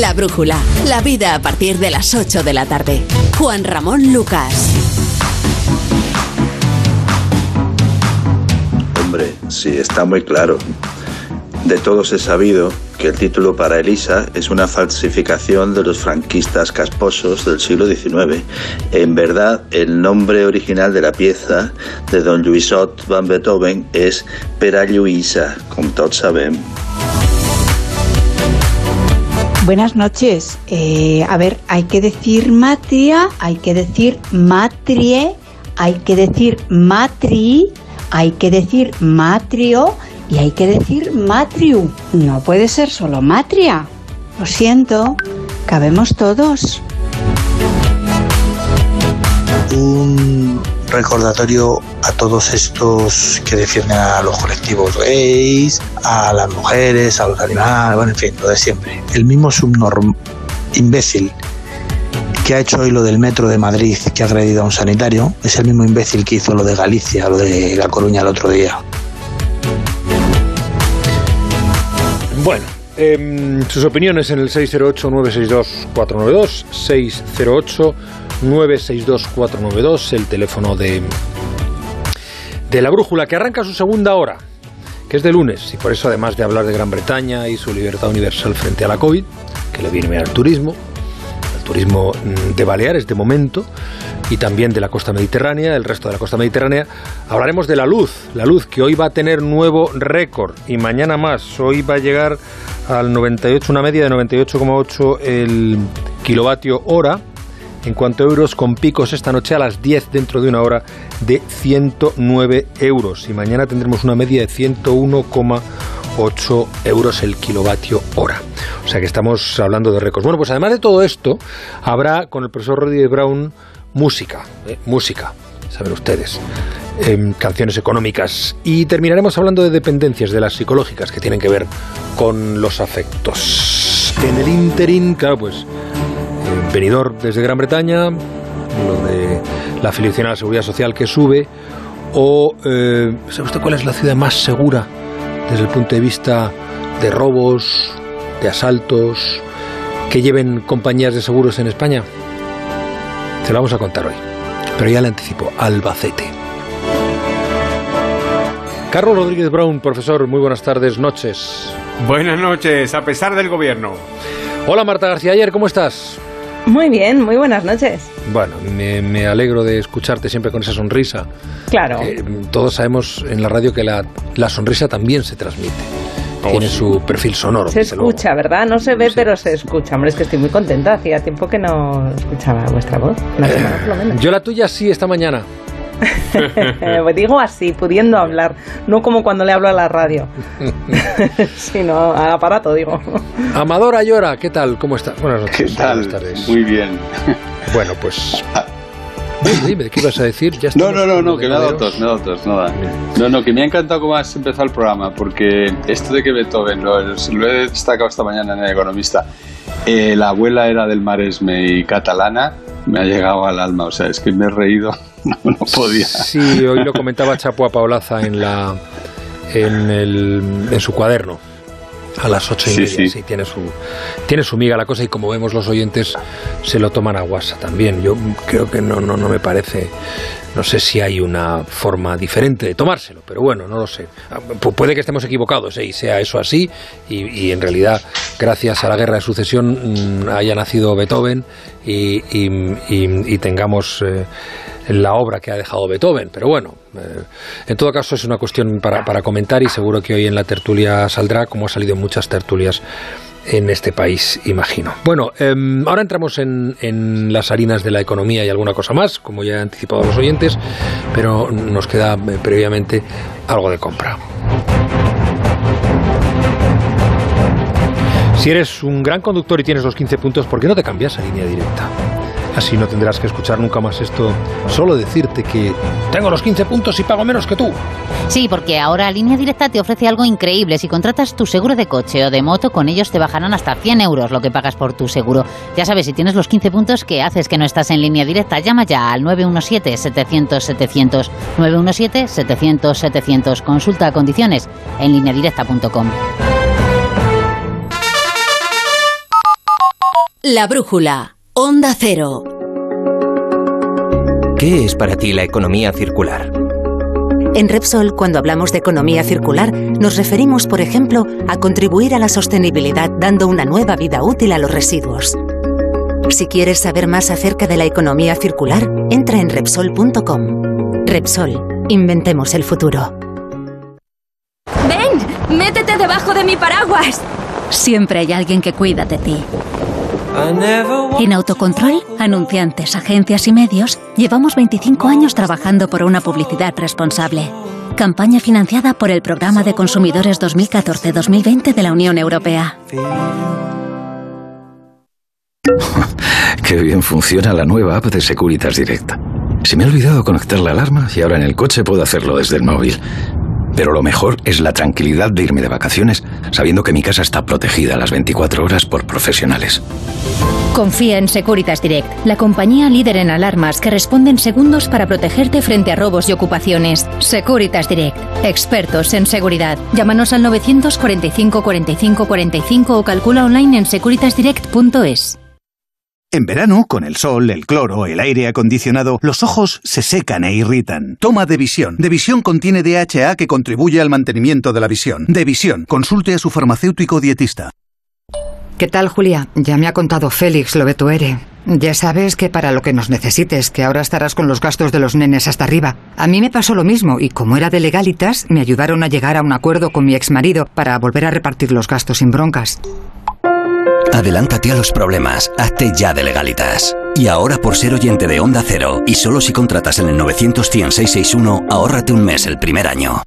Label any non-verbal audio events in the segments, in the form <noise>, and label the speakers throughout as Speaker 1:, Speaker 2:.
Speaker 1: La Brújula, la vida a partir de las 8 de la tarde. Juan Ramón Lucas.
Speaker 2: Hombre, sí, está muy claro. De todos he sabido que el título para Elisa es una falsificación de los franquistas casposos del siglo XIX. En verdad, el nombre original de la pieza de Don Lluïsot van Beethoven es Pera Lluïsa, como todos saben.
Speaker 3: Buenas noches. Eh, a ver, hay que decir matria, hay que decir matrie, hay que decir matri, hay que decir matrio y hay que decir matriu. No puede ser solo matria. Lo siento, cabemos todos.
Speaker 4: Recordatorio a todos estos que defienden a los colectivos gays, a las mujeres, a los animales, bueno, en fin, lo de siempre. El mismo subnorm imbécil que ha hecho hoy lo del metro de Madrid, que ha agredido a un sanitario, es el mismo imbécil que hizo lo de Galicia, lo de La Coruña el otro día.
Speaker 5: Bueno, em, sus opiniones en el 608-962-492, 608-962-492, el teléfono de, de la brújula, que arranca su segunda hora, que es de lunes, y por eso además de hablar de Gran Bretaña y su libertad universal frente a la COVID, que le viene al turismo, al turismo mm, de Baleares de momento, y también de la costa mediterránea, el resto de la costa mediterránea. Hablaremos de la luz, la luz que hoy va a tener nuevo récord y mañana más. Hoy va a llegar al 98, una media de 98,8 el kilovatio hora. En cuanto a euros, con picos esta noche a las 10 dentro de una hora de 109 euros. Y mañana tendremos una media de 101,8 euros el kilovatio hora. O sea que estamos hablando de récords. Bueno, pues además de todo esto, habrá con el profesor Rodríguez Brown música, eh, música, saben ustedes, em, canciones económicas. Y terminaremos hablando de dependencias, de las psicológicas, que tienen que ver con los afectos. En el interín, claro, pues, venidor desde Gran Bretaña, lo de la afiliación a la seguridad social que sube, o, eh, ¿sabe usted cuál es la ciudad más segura desde el punto de vista de robos, de asaltos, que lleven compañías de seguros en España? Te lo vamos a contar hoy. Pero ya le anticipo, Albacete. Carlos Rodríguez Brown, profesor, muy buenas tardes, noches.
Speaker 6: Buenas noches, a pesar del gobierno.
Speaker 5: Hola Marta García Ayer, ¿cómo estás?
Speaker 7: Muy bien, muy buenas noches.
Speaker 5: Bueno, me, me alegro de escucharte siempre con esa sonrisa.
Speaker 7: Claro.
Speaker 5: Eh, todos sabemos en la radio que la, la sonrisa también se transmite. Tiene su perfil sonoro.
Speaker 7: Se
Speaker 5: luego.
Speaker 7: escucha, ¿verdad? No se ve,
Speaker 5: Sí.
Speaker 7: pero se escucha. Hombre, es que estoy muy contenta. Hacía tiempo que no escuchaba vuestra voz. Una semana por lo menos.
Speaker 5: Yo la tuya sí esta mañana. <laughs>
Speaker 7: Pues digo así, pudiendo hablar. No como cuando le hablo a la radio. <laughs> sino al aparato, digo.
Speaker 5: Amadora Llora, ¿qué tal? ¿Cómo estás? Buenas noches.
Speaker 8: ¿Qué tal?
Speaker 5: Buenas tardes.
Speaker 8: Muy bien.
Speaker 5: Bueno, pues... Dime, dime, ¿qué ibas a decir? Ya
Speaker 8: No, no, no, no, que me ha dado tos, me ha dado tos, nada. No, no, que me ha encantado cómo has empezado el programa, porque esto de que Beethoven, lo, lo he destacado esta mañana en El Economista, eh, la abuela era del Maresme y catalana, me ha llegado al alma, o sea, es que me he reído, <laughs> no, podía.
Speaker 5: Sí, hoy lo comentaba Chapo a Paulaza en la en, el, en su cuaderno a las ocho y
Speaker 8: Sí,
Speaker 5: media.
Speaker 8: sí.
Speaker 5: Sí, tiene su tiene su miga la cosa y como vemos los oyentes se lo toman a guasa también. Yo creo que no no no me parece. No sé si hay una forma diferente de tomárselo, pero bueno, no lo sé. Ah, pu- Puede que estemos equivocados ¿eh? y sea eso así, y, y en realidad, gracias a la guerra de sucesión, mm, haya nacido Beethoven y, y- y- y tengamos eh, la obra que ha dejado Beethoven. Pero bueno, eh, en todo caso es una cuestión para, comentar y seguro que hoy en la tertulia saldrá, como ha salido en muchas tertulias en este país, imagino. Bueno, em, ahora entramos en, en las harinas de la economía y alguna cosa más, como ya he anticipado a los oyentes, pero nos queda eh, previamente algo de compra. Si eres un gran conductor y tienes los 15 puntos, ¿por qué no te cambias a línea directa? Así no tendrás que escuchar nunca más esto, solo decirte que tengo los 15 puntos y pago menos que tú.
Speaker 9: Sí, porque ahora Línea Directa te ofrece algo increíble. Si contratas tu seguro de coche o de moto, con ellos te bajarán hasta 100 euros lo que pagas por tu seguro. Ya sabes, si tienes los 15 puntos, ¿qué haces que no estás en Línea Directa? Llama ya al 917-700-700. 917-700-700. Consulta condiciones en lineadirecta.com.
Speaker 1: La brújula. Onda Cero.
Speaker 10: ¿Qué es para ti la economía circular?
Speaker 11: En Repsol, cuando hablamos de economía circular, nos referimos, por ejemplo, a contribuir a la sostenibilidad dando una nueva vida útil a los residuos. Si quieres saber más acerca de la economía circular, entra en Repsol.com. Repsol, inventemos el futuro.
Speaker 12: ¡Ven! ¡Métete debajo de mi paraguas!
Speaker 13: Siempre hay alguien que cuida de ti. En Autocontrol, anunciantes, agencias y medios, llevamos 25 años trabajando por una publicidad responsable. Campaña financiada por el Programa de Consumidores 2014-2020 de la Unión Europea. <laughs>
Speaker 14: Qué bien funciona la nueva app de Securitas Direct. Se me ha olvidado conectar la alarma y ahora en el coche puedo hacerlo desde el móvil. Pero lo mejor es la tranquilidad de irme de vacaciones sabiendo que mi casa está protegida las 24 horas por profesionales.
Speaker 13: Confía en Securitas Direct, la compañía líder en alarmas que responde en segundos para protegerte frente a robos y ocupaciones. Securitas Direct, expertos en seguridad. Llámanos al 945 45 45 o calcula online en securitasdirect.es.
Speaker 15: En verano, con el sol, el cloro, el aire acondicionado, los ojos se secan e irritan. Toma Devisión. Devisión contiene DHA que contribuye al mantenimiento de la visión. Devisión. Consulte a su farmacéutico dietista.
Speaker 16: ¿Qué tal, Julia? Ya me ha contado Félix lo de tu ERE. Ya sabes que para lo que nos necesites, que ahora estarás con los gastos de los nenes hasta arriba. A mí me pasó lo mismo y como era de legalitas, me ayudaron a llegar a un acuerdo con mi exmarido para volver a repartir los gastos sin broncas.
Speaker 17: Adelántate a los problemas, hazte ya de legalitas. Y ahora por ser oyente de Onda Cero, y solo si contratas en el 91661, ahórrate un mes el primer año.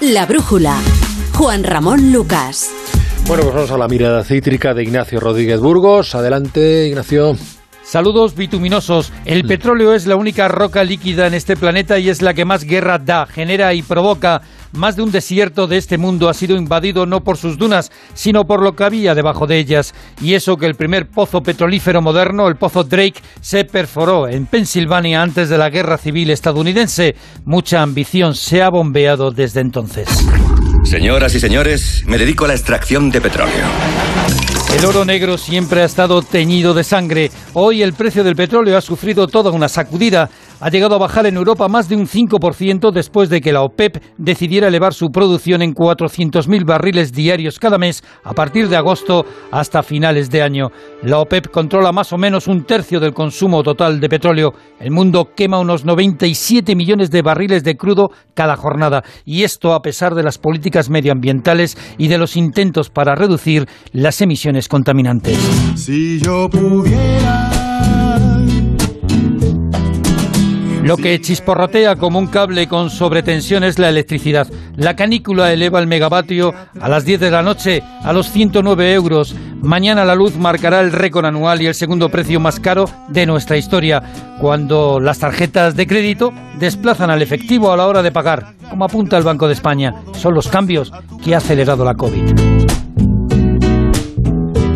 Speaker 1: La brújula. Juan Ramón Lucas.
Speaker 5: Bueno, pues vamos a la mirada cítrica de Ignacio Rodríguez Burgos. Adelante, Ignacio.
Speaker 18: Saludos bituminosos. El petróleo es la única roca líquida en este planeta y es la que más guerra da, genera y provoca. Más de un desierto de este mundo ha sido invadido no por sus dunas, sino por lo que había debajo de ellas. Y eso que el primer pozo petrolífero moderno, el pozo Drake, se perforó en Pensilvania antes de la guerra civil estadounidense. Mucha ambición se ha bombeado desde entonces.
Speaker 19: Señoras y señores, me dedico a la extracción de petróleo.
Speaker 18: El oro negro siempre ha estado teñido de sangre. Hoy el precio del petróleo ha sufrido toda una sacudida. Ha llegado a bajar en Europa más de un 5% después de que la OPEP decidiera elevar su producción en 400.000 barriles diarios cada mes a partir de agosto hasta finales de año. La OPEP controla más o menos un tercio del consumo total de petróleo. El mundo quema unos 97 millones de barriles de crudo cada jornada. Y esto a pesar de las políticas medioambientales y de los intentos para reducir las emisiones contaminantes.
Speaker 20: Si yo pudiera.
Speaker 18: Lo que chisporrotea como un cable con sobretensión es la electricidad. La canícula eleva el megavatio a las 10 de la noche a los 109 euros. Mañana la luz marcará el récord anual y el segundo precio más caro de nuestra historia, cuando las tarjetas de crédito desplazan al efectivo a la hora de pagar, como apunta el Banco de España. Son los cambios que ha acelerado la COVID.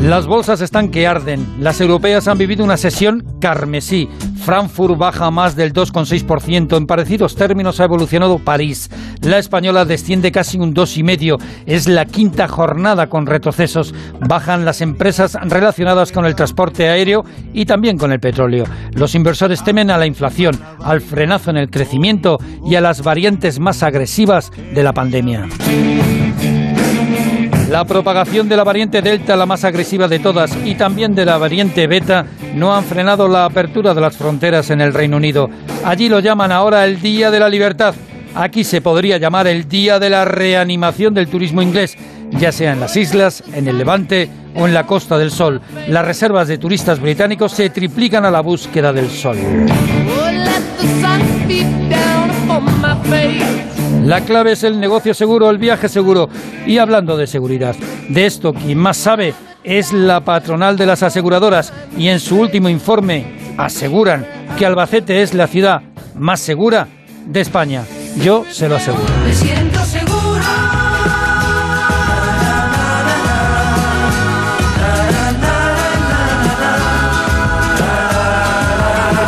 Speaker 18: Las bolsas están que arden. Las europeas han vivido una sesión carmesí. Frankfurt baja más del 2,6%. En parecidos términos ha evolucionado París. La española desciende casi un 2,5%. Es la quinta jornada con retrocesos. Bajan las empresas relacionadas con el transporte aéreo y también con el petróleo. Los inversores temen a la inflación, al frenazo en el crecimiento y a las variantes más agresivas de la pandemia. La propagación de la variante Delta, la más agresiva de todas, y también de la variante Beta, no han frenado la apertura de las fronteras en el Reino Unido. Allí lo llaman ahora el Día de la Libertad. Aquí se podría llamar el Día de la Reanimación del Turismo Inglés, ya sea en las islas, en el Levante o en la Costa del Sol. Las reservas de turistas británicos se triplican a la búsqueda del sol. La clave es el negocio seguro, el viaje seguro. Y hablando de seguridad, de esto quien más sabe es la patronal de las aseguradoras y en su último informe aseguran que Albacete es la ciudad más segura de España. Yo se lo aseguro.
Speaker 20: Me siento seguro.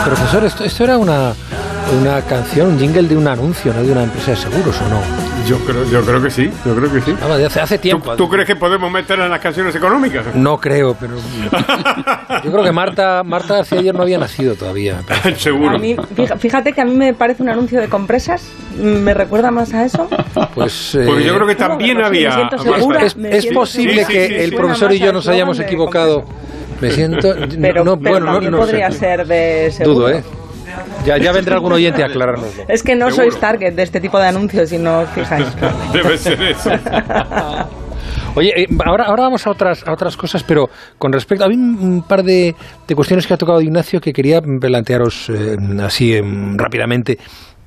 Speaker 5: Profesor, esto, esto era una, una canción, un jingle de un anuncio, no de una empresa de seguros, ¿o no?
Speaker 6: Yo creo, yo creo que sí, yo creo que sí.
Speaker 5: Ah, de hace, hace tiempo.
Speaker 6: ¿Tú, tú crees que podemos meterla en las canciones económicas?
Speaker 5: No creo, pero <laughs> yo creo que Marta, Marta García ayer no había nacido todavía. <laughs>
Speaker 6: Seguro.
Speaker 7: A mí, fija- fíjate que a mí me parece un anuncio de compresas. ¿Me recuerda más a eso?
Speaker 5: Pues,
Speaker 6: Porque yo
Speaker 5: eh,
Speaker 6: creo que también
Speaker 7: no me
Speaker 6: había.
Speaker 7: siento segura,
Speaker 5: es,
Speaker 7: me
Speaker 5: es posible que
Speaker 6: Sí, sí, sí,
Speaker 5: el profesor y yo nos hayamos equivocado. Me siento.
Speaker 7: Pero,
Speaker 5: no,
Speaker 7: pero
Speaker 5: bueno, no,
Speaker 7: podría
Speaker 5: sé.
Speaker 7: ser de seguro.
Speaker 5: Dudo, ¿eh? Ya, ya vendrá algún oyente a aclarárnoslo.
Speaker 7: Es que no
Speaker 6: Seguro.
Speaker 7: sois target de este tipo de anuncios si no os fijáis. <laughs>
Speaker 6: Debe ser eso. <laughs>
Speaker 5: Oye, eh, ahora, ahora vamos a otras, a otras cosas, pero con respecto. Había un, un par de, de cuestiones que ha tocado Ignacio que quería plantearos eh, así em, rápidamente.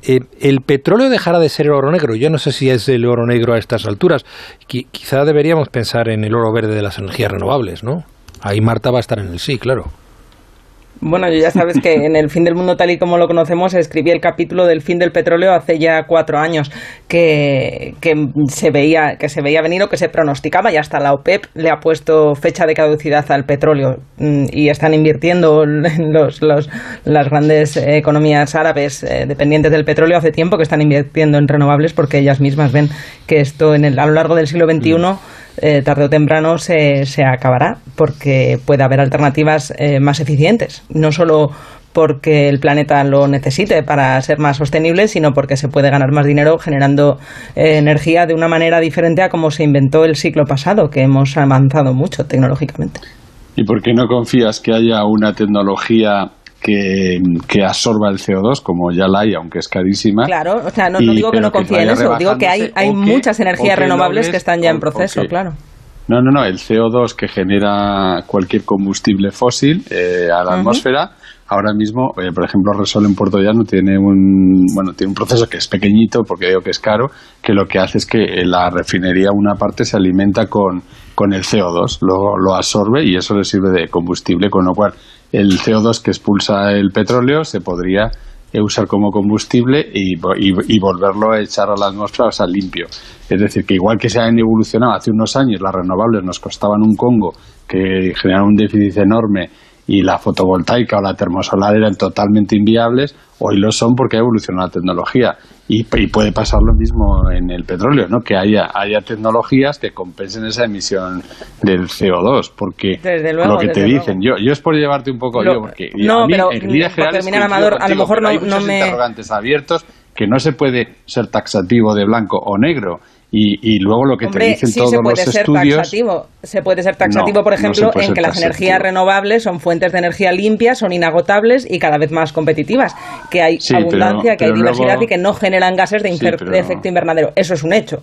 Speaker 5: Eh, el petróleo dejará de ser el oro negro. Yo no sé si es el oro negro a estas alturas. Qui- quizá deberíamos pensar en el oro verde de las energías renovables, ¿no? Ahí Marta va a estar en el sí, claro.
Speaker 7: Bueno, ya sabes que en el fin del mundo tal y como lo conocemos escribí el capítulo del fin del petróleo hace ya cuatro años que, que se veía que se veía venir o que se pronosticaba y hasta la OPEP le ha puesto fecha de caducidad al petróleo mm, y están invirtiendo <laughs> los, los- las grandes economías árabes eh, dependientes del petróleo hace tiempo que están invirtiendo en renovables porque ellas mismas ven que esto en el, a lo largo del siglo XXI eh, tarde o temprano se, acabará porque puede haber alternativas eh, más eficientes, no solo porque el planeta lo necesite para ser más sostenible, sino porque se puede ganar más dinero generando eh, energía de una manera diferente a como se inventó el siglo pasado, que hemos avanzado mucho tecnológicamente.
Speaker 8: ¿Y por qué no confías que haya una tecnología que, que absorba el CO2, como ya la hay, aunque es carísima?
Speaker 7: Claro, o sea, no, no
Speaker 8: y-
Speaker 7: digo que no confíe en eso, digo que hay, hay
Speaker 8: que-
Speaker 7: muchas energías
Speaker 8: que
Speaker 7: renovables que están ya en proceso, claro.
Speaker 8: No, no, no. El CO2 que genera cualquier combustible fósil eh, a la atmósfera, ahora mismo, eh, por ejemplo, Resol en Puerto Llano tiene un, bueno, tiene un proceso que es pequeñito, porque digo que es caro, que lo que hace es que eh, la refinería, una parte, se alimenta con, con el CO2, lo, lo absorbe y eso le sirve de combustible, con lo cual el CO2 que expulsa el petróleo se podría eh, usar como combustible y, vo- y, y volverlo a echar a la atmósfera, o sea, limpio. Es decir, que igual que se han evolucionado hace unos años, las renovables nos costaban un Congo, que generaron un déficit enorme, y la fotovoltaica o la termosolar eran totalmente inviables, hoy lo son porque ha evolucionado la tecnología. Y, y puede pasar lo mismo en el petróleo, ¿no? que haya, haya tecnologías que compensen esa emisión del CO2, porque
Speaker 7: Desde luego,
Speaker 8: lo que te dicen, yo, yo es por llevarte un poco
Speaker 7: Lo-
Speaker 8: yo, porque
Speaker 7: no,
Speaker 8: a mí,
Speaker 7: pero,
Speaker 8: en líneas generales,
Speaker 7: terminar,
Speaker 8: coincido
Speaker 7: Amador, a lo
Speaker 8: contigo,
Speaker 7: mejor
Speaker 8: pero
Speaker 7: no-
Speaker 8: hay
Speaker 7: no me-
Speaker 8: interrogantes abiertos que no se puede ser taxativo de blanco o negro. Y, y luego lo que te
Speaker 7: Hombre,
Speaker 8: dicen
Speaker 7: sí
Speaker 8: todos
Speaker 7: se puede
Speaker 8: los
Speaker 7: ser
Speaker 8: estudios.
Speaker 7: taxativo. Se puede ser taxativo,
Speaker 8: No,
Speaker 7: por ejemplo, en que las
Speaker 8: taxativo.
Speaker 7: energías renovables son fuentes de energía limpias, son inagotables y cada vez más competitivas. Que hay
Speaker 8: Sí, pero-
Speaker 7: abundancia, que hay diversidad
Speaker 8: luego-
Speaker 7: y que no generan gases de,
Speaker 8: Sí,
Speaker 7: infer-
Speaker 8: pero-
Speaker 7: de efecto invernadero. Eso es un hecho.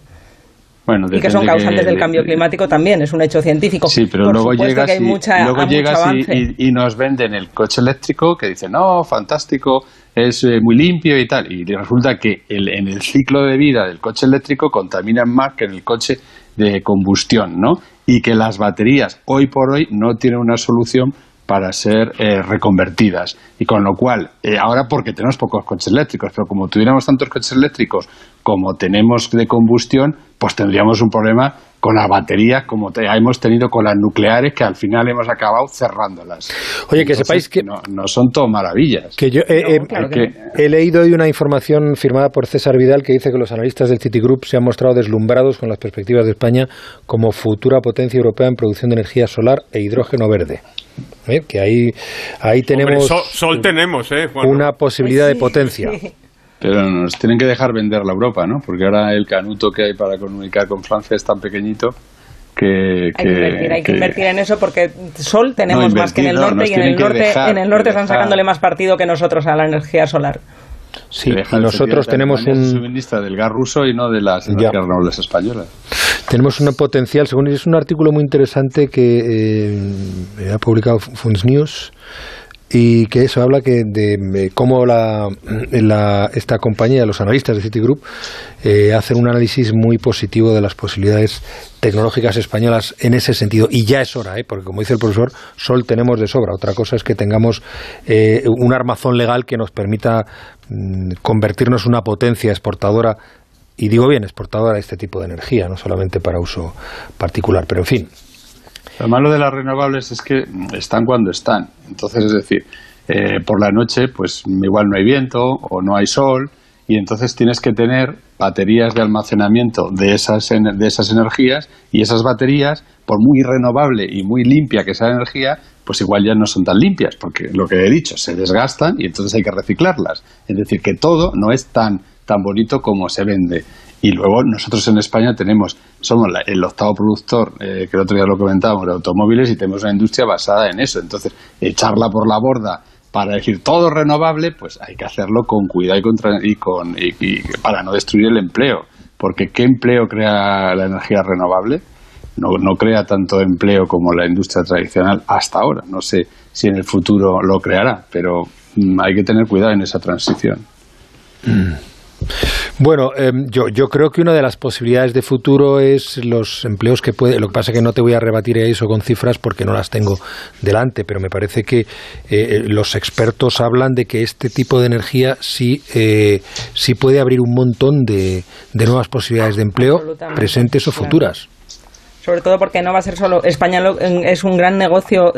Speaker 8: Bueno,
Speaker 7: Y que son causantes
Speaker 8: que-
Speaker 7: del cambio climático también, es un hecho científico.
Speaker 8: Sí, pero
Speaker 7: Por
Speaker 8: luego llegas,
Speaker 7: que hay
Speaker 8: y, luego llegas y-
Speaker 7: avance.
Speaker 8: y, y nos venden el coche eléctrico que dice, no, fantástico, es eh, muy limpio y tal. Y resulta que el- en el ciclo de vida del coche eléctrico contaminan más que en el coche de combustión, ¿no? Y que las baterías hoy por hoy no tienen una solución para ser eh, reconvertidas. Y con lo cual, eh, ahora porque tenemos pocos coches eléctricos, pero como tuviéramos tantos coches eléctricos como tenemos de combustión, pues tendríamos un problema con las baterías como te- hemos tenido con las nucleares que al final hemos acabado cerrándolas.
Speaker 5: Oye, que sepáis que-
Speaker 8: No, no son todo maravillas.
Speaker 5: Que yo eh, eh,
Speaker 8: claro
Speaker 5: que
Speaker 8: que
Speaker 5: he leído hoy una información firmada por César Vidal que dice que los analistas del Citigroup se han mostrado deslumbrados con las perspectivas de España como futura potencia europea en producción de energía solar e hidrógeno verde. ¿Eh? Que ahí, ahí
Speaker 6: Hombre,
Speaker 5: tenemos
Speaker 6: sol, sol tenemos, ¿eh, Juan?
Speaker 5: una posibilidad de potencia. <laughs>
Speaker 8: Pero nos tienen que dejar vender la Europa, ¿no? Porque ahora el canuto que hay para comunicar con Francia es tan pequeñito que...
Speaker 7: Hay que, invertir, hay que invertir en eso porque sol tenemos
Speaker 8: No,
Speaker 7: más que en el
Speaker 8: no,
Speaker 7: norte y en el norte,
Speaker 8: dejar,
Speaker 7: en el norte están
Speaker 8: dejar.
Speaker 7: sacándole más partido que nosotros a la energía solar.
Speaker 5: Sí, y nosotros tenemos un,
Speaker 8: suministra del gas ruso y no de las energías renovables españolas.
Speaker 5: tenemos un potencial, según es un artículo muy interesante que eh, ha publicado Funds News y que eso habla que de eh, cómo la, la- esta compañía, los analistas de Citigroup, eh, hacen un análisis muy positivo de las posibilidades tecnológicas españolas en ese sentido. Y ya es hora, ¿eh? porque como dice el profesor, sol tenemos de sobra. Otra cosa es que tengamos eh, un armazón legal que nos permita mm, convertirnos en una potencia exportadora y digo bien, exportadora de este tipo de energía, no solamente para uso particular, pero en fin.
Speaker 8: Lo malo de las renovables es que están cuando están. Entonces, es decir, eh, por la noche, pues igual no hay viento o no hay sol y entonces tienes que tener baterías de almacenamiento de esas, de esas energías y esas baterías, por muy renovable y muy limpia que sea la energía, pues igual ya no son tan limpias, porque lo que he dicho, se desgastan y entonces hay que reciclarlas. Es decir, que todo no es tan, tan bonito como se vende. Y luego nosotros en España tenemos, somos el octavo productor, eh, que el otro día lo comentábamos, de automóviles y tenemos una industria basada en eso. Entonces, echarla por la borda para decir todo renovable, pues hay que hacerlo con cuidado y, contra, y, con, y, para no destruir el empleo. Porque ¿qué empleo crea la energía renovable? No, no crea tanto empleo como la industria tradicional hasta ahora. No sé si en el futuro lo creará, pero mm, hay que tener cuidado en esa transición.
Speaker 5: Mm. Bueno, em, yo, yo creo que una de las posibilidades de futuro es los empleos que puede. Lo que pasa es que no te voy a rebatir eso con cifras porque no las tengo delante, pero me parece que eh, eh, los expertos hablan de que este tipo de energía sí, eh, sí puede abrir un montón de, de nuevas posibilidades de empleo presentes o futuras
Speaker 7: sobre todo porque no va a ser solo España es un gran negocio,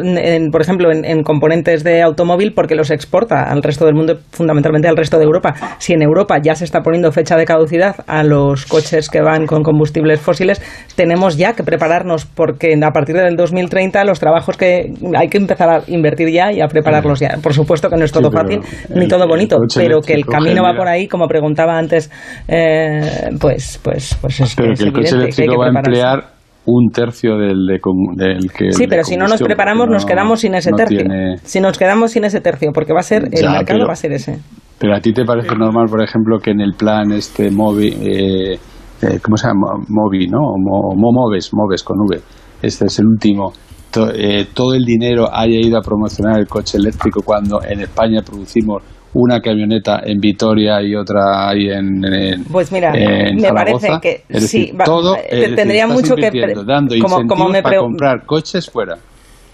Speaker 7: por ejemplo, en, componentes de automóvil porque los exporta al resto del mundo, fundamentalmente al resto de Europa. Si en Europa ya se está poniendo fecha de caducidad a los coches que van con combustibles fósiles, tenemos ya que prepararnos porque a partir del 2030 los trabajos que hay que empezar a invertir ya y a prepararlos ya. Por supuesto que no es todo fácil ni todo bonito, pero que el camino va por ahí, como preguntaba antes, eh, pues, pues, pues es,
Speaker 8: pero que el coche eléctrico va a emplear un tercio del, del que...
Speaker 7: Sí, pero si no nos preparamos nos quedamos sin ese tercio. Si nos quedamos sin ese tercio, porque va a ser, el mercado va a ser ese.
Speaker 8: Pero a ti te parece normal, por ejemplo, que en el plan este móvil, eh, eh, ¿cómo se llama? Movi, ¿no? O Moves, Moves con V. Este es el último. Eh, todo el dinero haya ido a promocionar el coche eléctrico cuando en España producimos una camioneta en Vitoria y otra ahí en,
Speaker 7: pues mira me parece que sí
Speaker 8: todo
Speaker 7: tendría mucho que
Speaker 8: dando como, como me para comprar coches fuera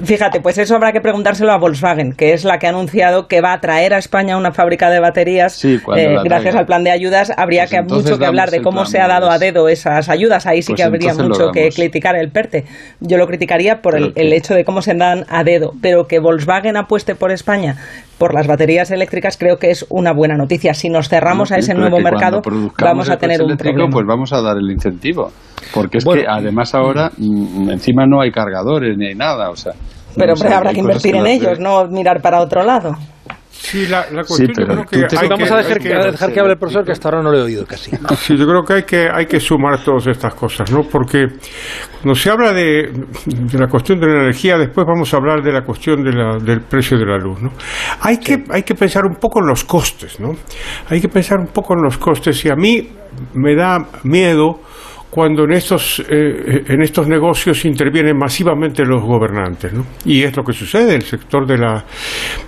Speaker 7: Fíjate, pues eso habrá que preguntárselo a Volkswagen, que es la que ha anunciado que va a traer a España una fábrica de baterías. Eh, gracias al plan de ayudas, habría pues que mucho que hablar de cómo se ha dado a dedo esas ayudas. Ahí sí pues que habría mucho que criticar el PERTE. Yo lo criticaría por el, hecho de cómo se dan a dedo, pero que Volkswagen apueste por España por las baterías eléctricas creo que es una buena noticia. Si nos cerramos a ese nuevo mercado, vamos a tener un problema.
Speaker 8: Pues vamos a dar el incentivo, porque es que además ahora mm, encima no hay cargadores ni hay nada, o sea.
Speaker 7: Pero habrá que invertir en ellos, no mirar para otro lado.
Speaker 6: Sí, la, cuestión yo creo que,
Speaker 5: vamos a dejar, que, hable el profesor, que hasta ahora no lo he oído casi.
Speaker 6: Sí, yo creo que hay que, hay que sumar todas estas cosas, ¿no? Porque cuando se habla de, la cuestión de la energía, después vamos a hablar de la cuestión de la, del precio de la luz, ¿no? Hay que, hay que pensar un poco en los costes, ¿no? Hay que pensar un poco en los costes y a mí me da miedo cuando en estos, eh, en estos negocios intervienen masivamente los gobernantes. ¿no? Y es lo que sucede, el sector de la,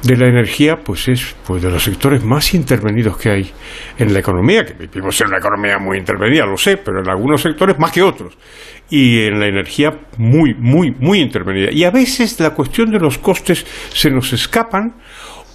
Speaker 6: de la energía pues es pues, de los sectores más intervenidos que hay en la economía, que vivimos en una economía muy intervenida, lo sé, pero en algunos sectores más que otros. Y en la energía muy, muy, muy intervenida. Y a veces la cuestión de los costes se nos escapan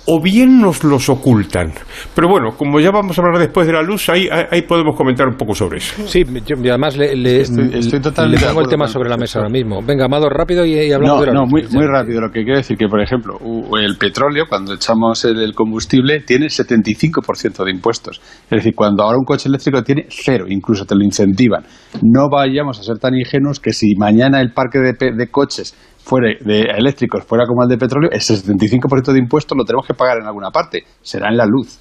Speaker 6: o bien nos los ocultan. Pero bueno, como ya vamos a hablar después de la luz, ahí, ahí podemos comentar un poco sobre eso.
Speaker 5: Sí, y además le, le, estoy, totalmente pongo el tema sobre la mesa ahora mismo. Venga, Amado, rápido y, hablamos
Speaker 8: no,
Speaker 5: de la
Speaker 8: No, muy, muy rápido. Lo que quiero decir que, por ejemplo, el petróleo, cuando echamos el, combustible, tiene 75% de impuestos. Es decir, cuando ahora un coche eléctrico tiene cero, incluso te lo incentivan. No vayamos a ser tan ingenuos que si mañana el parque de, de coches fuera de eléctricos fuera como el de petróleo, ese 75% de impuestos lo tenemos que pagar en alguna parte. Será en la luz.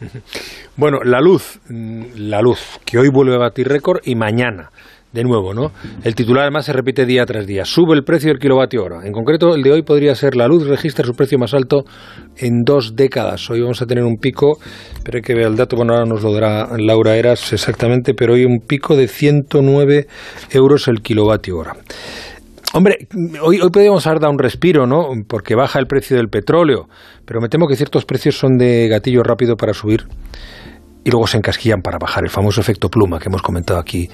Speaker 8: <laughs>
Speaker 5: Bueno, la luz, mm, la luz, que hoy vuelve a batir récord y mañana de nuevo, ¿no? El titular además se repite día tras día. Sube el precio del kilovatio hora. En concreto, el de hoy podría ser la luz, registra su precio más alto en dos décadas. Hoy vamos a tener un pico, pero hay que ver el dato, bueno, ahora nos lo dará Laura Eras exactamente, pero hoy un pico de 109 euros el kilovatio hora. Hombre, hoy, hoy podríamos haber dado un respiro, ¿no? Porque baja el precio del petróleo, pero me temo que ciertos precios son de gatillo rápido para subir y luego se encasquillan para bajar el famoso efecto pluma que hemos comentado aquí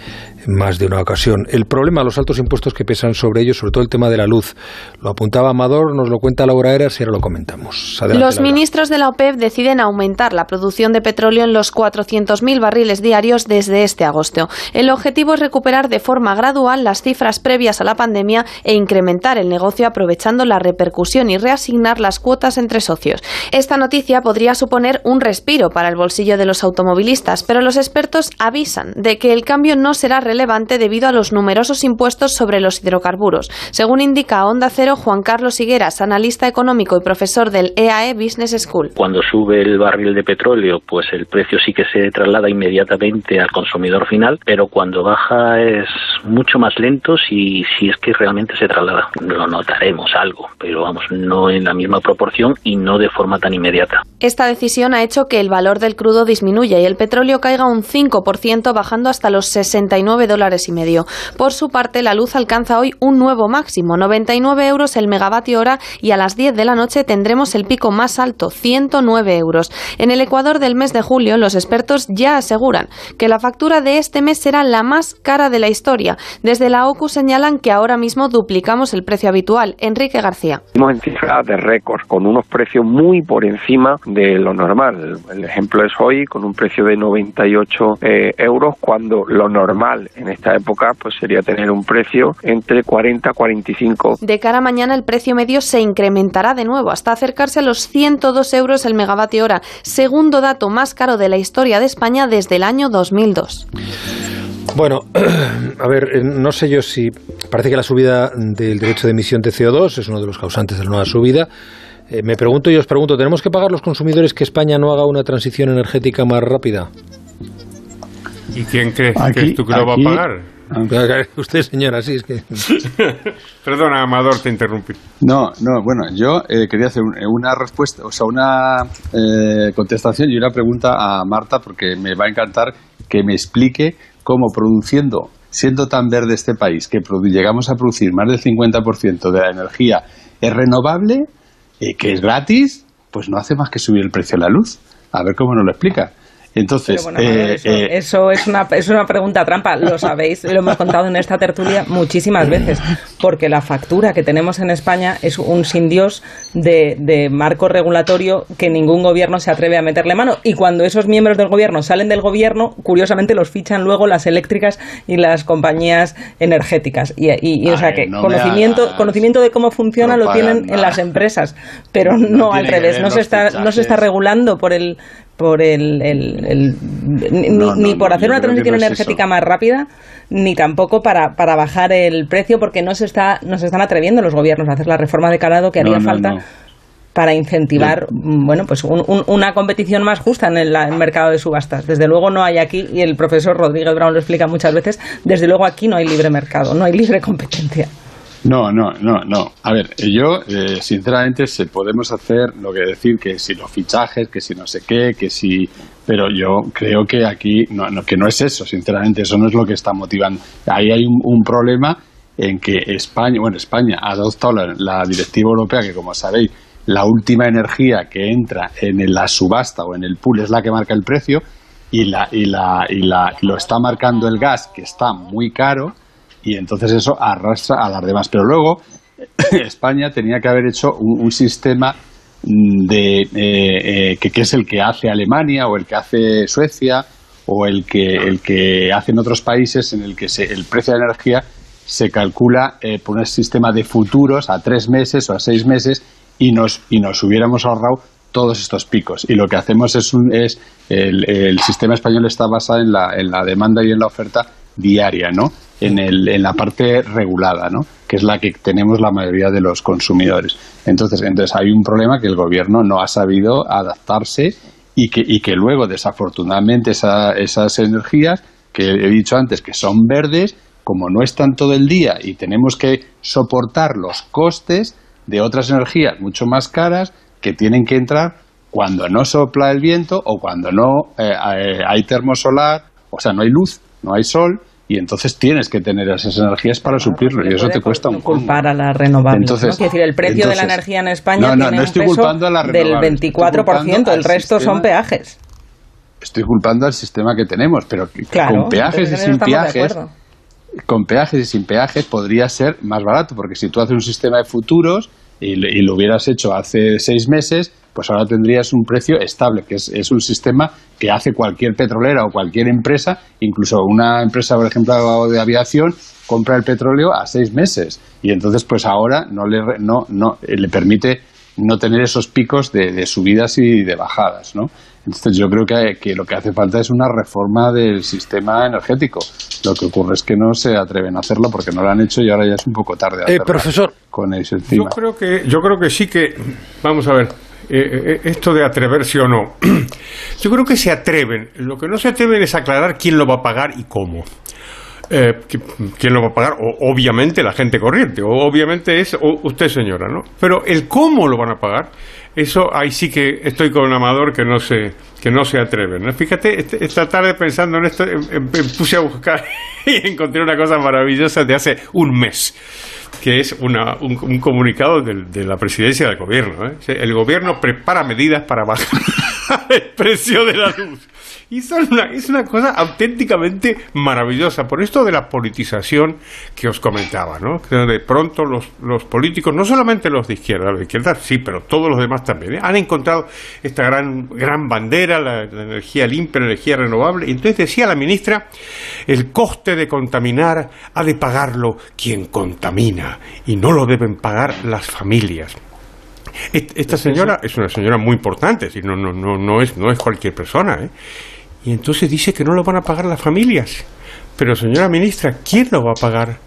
Speaker 5: en más de una ocasión. El problema, los altos impuestos que pesan sobre ellos, sobre todo el tema de la luz. Lo apuntaba Amador, nos lo cuenta Laura Eras y ahora lo comentamos.
Speaker 21: los ministros de la OPEP deciden aumentar la producción de petróleo en los 400.000 barriles diarios desde este agosto. El objetivo es recuperar de forma gradual las cifras previas a la pandemia e incrementar el negocio aprovechando la repercusión y reasignar las cuotas entre socios. Esta noticia podría suponer un respiro para el bolsillo de los automovilistas, pero los expertos avisan de que el cambio no será relevante debido a los numerosos impuestos sobre los hidrocarburos. Según indica Onda Cero, Juan Carlos Higueras, analista económico y profesor del EAE Business School.
Speaker 22: Cuando sube el barril de petróleo, pues el precio sí que se traslada inmediatamente al consumidor final, pero cuando baja es mucho más lento si, si es que realmente se traslada. Lo notaremos algo, pero vamos, no en la misma proporción y no de forma tan inmediata.
Speaker 21: Esta decisión ha hecho que el valor del crudo disminuya y el petróleo caiga un 5%, bajando hasta los 69 dólares y medio. Por su parte, la luz alcanza hoy un nuevo máximo, 99 euros el megavatio hora, y a las 10 de la noche tendremos el pico más alto, 109 euros. En el Ecuador del mes de julio, los expertos ya aseguran que la factura de este mes será la más cara de la historia. Desde la OCU señalan que ahora mismo duplicamos el precio habitual. Enrique García.
Speaker 23: Estamos en cifras de récord, con unos precios muy por encima de lo normal. El ejemplo es hoy con un precio de 98 eh, euros, cuando lo normal en esta época pues sería tener un precio entre 40 y 45.
Speaker 21: De cara a mañana el precio medio se incrementará de nuevo hasta acercarse a los 102 euros el megavatio hora, segundo dato más caro de la historia de España desde el año 2002.
Speaker 5: Bueno, <clears throat> a ver, eh, no sé yo si parece que la subida del derecho de emisión de CO2 es uno de los causantes de la nueva subida. Eh, me pregunto y os pregunto, ¿tenemos que pagar los consumidores que España no haga una transición energética más rápida?
Speaker 6: ¿Y quién cree que tú que lo va a pagar? <laughs>
Speaker 5: Usted, señora, sí, es que... <laughs>
Speaker 6: Perdona, Amador, te interrumpí.
Speaker 8: No, no, bueno, yo eh, quería hacer una respuesta, o sea, una eh, contestación y una pregunta a Marta, porque me va a encantar que me explique cómo produciendo, siendo tan verde este país, que llegamos a producir más del 50% de la energía es renovable, eh, que es gratis, pues no hace más que subir el precio de la luz. A ver cómo nos lo explica. Entonces,
Speaker 7: eh, eh, eso, es, una, es una pregunta trampa, lo sabéis, lo hemos contado en esta tertulia muchísimas veces, porque la factura que tenemos en España es un sin Dios de, de, marco regulatorio que ningún gobierno se atreve a meterle mano. Y cuando esos miembros del gobierno salen del gobierno, curiosamente los fichan luego las eléctricas y las compañías energéticas. Y, o sea que conocimiento, conocimiento de cómo funciona lo tienen en las empresas, pero <laughs> no, al revés, no se, está, no se está regulando por el por el, el, ni, por hacer una transición energética más rápida ni tampoco para, para bajar el precio porque no se está no se están atreviendo los gobiernos a hacer la reforma de calado que haría falta para incentivar bueno pues una competición más justa en el, mercado de subastas. Desde luego no hay aquí y el profesor Rodríguez Brown lo explica muchas veces desde luego aquí no hay libre mercado no hay libre competencia
Speaker 8: no, no, no, no. A ver, yo, eh, sinceramente, se podemos hacer lo que decir que si los fichajes, que si no sé qué, que si. Pero yo creo que aquí, no, que no es eso, sinceramente, eso no es lo que está motivando. Ahí hay un, problema en que España, bueno, España ha adoptado la, directiva europea que, como sabéis, la última energía que entra en la subasta o en el pool es la que marca el precio y, la, y, la, y la, lo está marcando el gas, que está muy caro y entonces eso arrastra a las demás. Pero luego <coughs> España tenía que haber hecho un, sistema de eh, eh, que, es el que hace Alemania o el que hace Suecia o el que el que hacen otros países en el que el precio de energía se calcula eh, por un sistema de futuros a tres meses o a seis meses y nos y nos hubiéramos ahorrado todos estos picos y lo que hacemos es un es el, el sistema español está basado en la, en la demanda y en la oferta diaria no en, el, en la parte regulada, ¿no? que es la que tenemos la mayoría de los consumidores. Entonces, entonces hay un problema que el gobierno no ha sabido adaptarse y que, y que luego, desafortunadamente, esas energías que he dicho antes que son verdes, como no están todo el día y tenemos que soportar los costes de otras energías mucho más caras que tienen que entrar cuando no sopla el viento o cuando no eh, eh, hay termosolar, o sea, no hay luz, no hay sol, y entonces tienes que tener esas energías para suplirlo y eso te cuesta un
Speaker 7: culpar a las renovables entonces, ¿no? decir el precio de la energía en España no, no, tiene no estoy un peso culpando a la del 24% el resto son peajes.
Speaker 8: Estoy culpando al sistema que tenemos, pero con peajes y sin peajes con peajes y sin peajes podría ser más barato, porque si tú haces un sistema de futuros y, lo hubieras hecho hace seis meses, pues ahora tendrías un precio estable, que es, un sistema que hace cualquier petrolera o cualquier empresa, incluso una empresa, por ejemplo, de aviación, compra el petróleo a seis meses y entonces pues ahora no le, no, no, le permite no tener esos picos de subidas y de bajadas, ¿no? Entonces yo creo que, lo que hace falta es una reforma del sistema energético. Lo que ocurre es que no se atreven a hacerlo porque no lo han hecho y ahora ya es un poco tarde.
Speaker 5: Eh, profesor,
Speaker 8: con eso
Speaker 6: Yo creo que yo creo que sí que vamos a ver eh, eh, esto de atreverse o no. <clears throat> yo creo que se atreven. Lo que no se atreven es aclarar quién lo va a pagar y cómo. Eh, ¿quién lo va a pagar? obviamente la gente corriente, o obviamente es usted señora, ¿no? Pero el cómo lo van a pagar, eso ahí sí que estoy con un amador que no se, que no se atreve, ¿no? Fíjate, este, esta tarde pensando en esto, em, em, em, puse a buscar <laughs> y encontré una cosa maravillosa de hace un mes que es una, un, comunicado de, la presidencia del gobierno. ¿eh? El gobierno prepara medidas para bajar <laughs> el precio de la luz. Y es una cosa auténticamente maravillosa. Por esto de la politización que os comentaba, ¿no? Que de pronto los, los políticos, no solamente los de izquierda, los de izquierda sí, pero todos los demás también, ¿eh? han encontrado esta gran, gran bandera, la, energía limpia, la energía renovable. Y entonces decía la ministra, el coste de contaminar ha de pagarlo quien contamina y no lo deben pagar las familias. Esta señora es una señora muy importante, no, no, no, no, es, no es cualquier persona. ¿eh? Y entonces dice que no lo van a pagar las familias. Pero señora ministra, ¿quién lo va a pagar?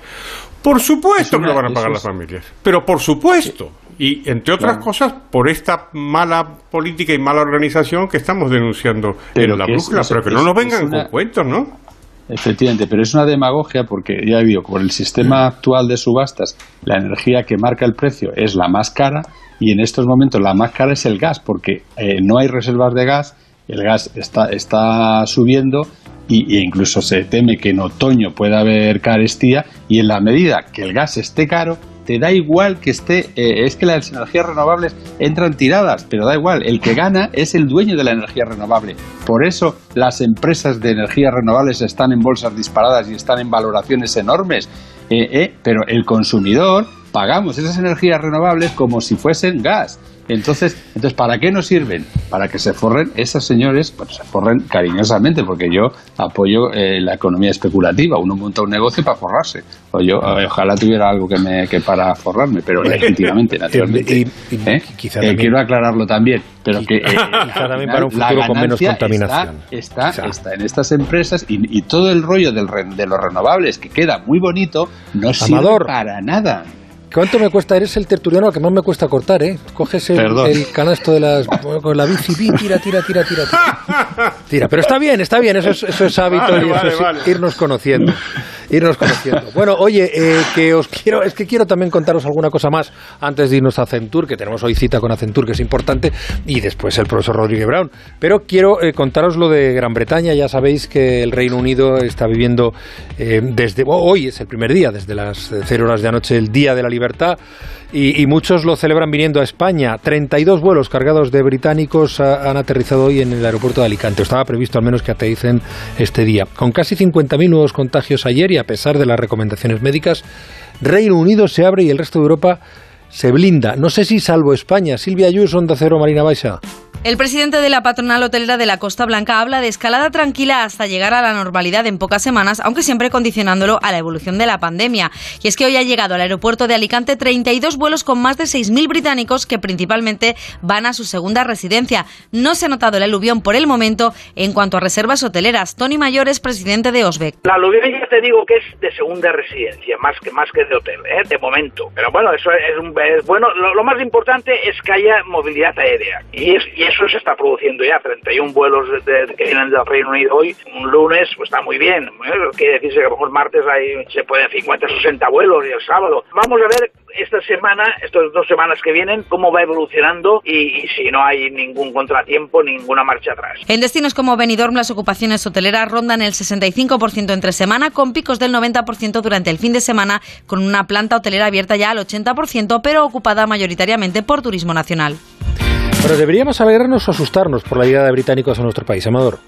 Speaker 6: Por supuesto que lo van a pagar las familias. Pero por supuesto. Y entre otras cosas, por esta mala política y mala organización que estamos denunciando en la brújula. Pero que no nos vengan con cuentos, ¿no?
Speaker 8: Efectivamente, pero es una demagogia porque, ya digo, por el sistema actual de subastas, la energía que marca el precio es la más cara y en estos momentos la más cara es el gas porque eh, no hay reservas de gas el gas está, está subiendo y, e incluso se teme que en otoño pueda haber carestía y en la medida que el gas esté caro, te da igual que esté, eh, es que las energías renovables entran tiradas, pero da igual, el que gana es el dueño de la energía renovable. Por eso las empresas de energías renovables están en bolsas disparadas y están en valoraciones enormes, eh, eh, pero el consumidor pagamos esas energías renovables como si fuesen gas. Entonces, entonces, ¿para qué nos sirven? Para que se forren esas señores, bueno, se forren cariñosamente, porque yo apoyo eh, la economía especulativa. Uno monta un negocio para forrarse. O yo, eh, ojalá tuviera algo que me que para forrarme, pero legítimamente, <laughs> naturalmente. Y, ¿eh? quiero aclararlo también, pero que
Speaker 5: también para un futuro con menos contaminación.
Speaker 8: Está, está, en estas empresas y, todo el rollo del, de los renovables que queda muy bonito no sirve para nada.
Speaker 5: ¿Cuánto me cuesta? Eres el tertuliano que más me cuesta cortar, ¿eh? Coges el, el canasto de las... con la bici, tira, tira, tira, tira, tira. Tira, pero está bien, está bien, eso es, eso es hábito y eso es irnos conociendo irnos conociendo. <laughs> Bueno, oye, eh, que os quiero, es que quiero también contaros alguna cosa más antes de irnos a Centur, que tenemos hoy cita con Acentur, que es importante, y después el profesor Rodríguez Brown. Pero quiero eh, contaros lo de Gran Bretaña. Ya sabéis que el Reino Unido está viviendo eh, desde hoy es el primer día, desde las cero horas de anoche, el Día de la Libertad y, muchos lo celebran viniendo a España. 32 vuelos cargados de británicos han aterrizado hoy en el aeropuerto de Alicante. Estaba previsto al menos que aterricen este día. Con casi 50.000 nuevos contagios ayer y a pesar de las recomendaciones médicas, Reino Unido se abre y el resto de Europa se blinda. No sé si salvo España. Silvia Ayuso, Onda Cero, Marina Baixa.
Speaker 24: El presidente de la patronal hotelera de la Costa Blanca habla de escalada tranquila hasta llegar a la normalidad en pocas semanas, aunque siempre condicionándolo a la evolución de la pandemia. Y es que hoy ha llegado al aeropuerto de Alicante 32 vuelos con más de 6.000 británicos que principalmente van a su segunda residencia. No se ha notado el aluvión por el momento en cuanto a reservas hoteleras. Tony Mayor es presidente de Osbeck.
Speaker 25: La aluvión ya te digo que es de segunda residencia, más que, más que de hotel, ¿eh? de momento. Pero bueno, eso es, bueno. Lo, más importante es que haya movilidad aérea. Y, es, y eso se está produciendo ya, 31 vuelos de, que vienen del Reino Unido hoy, un lunes, pues está muy bien. Quiere decirse que a lo mejor martes hay, se pueden 50, 60 vuelos y el sábado. Vamos a ver esta semana, estas dos semanas que vienen, cómo va evolucionando y, si no hay ningún contratiempo, ninguna marcha atrás.
Speaker 24: En destinos como Benidorm, las ocupaciones hoteleras rondan el 65% entre semana, con picos del 90% durante el fin de semana, con una planta hotelera abierta ya al 80%, pero ocupada mayoritariamente por turismo nacional.
Speaker 5: Pero deberíamos alegrarnos o asustarnos por la llegada de británicos a nuestro país, Amador.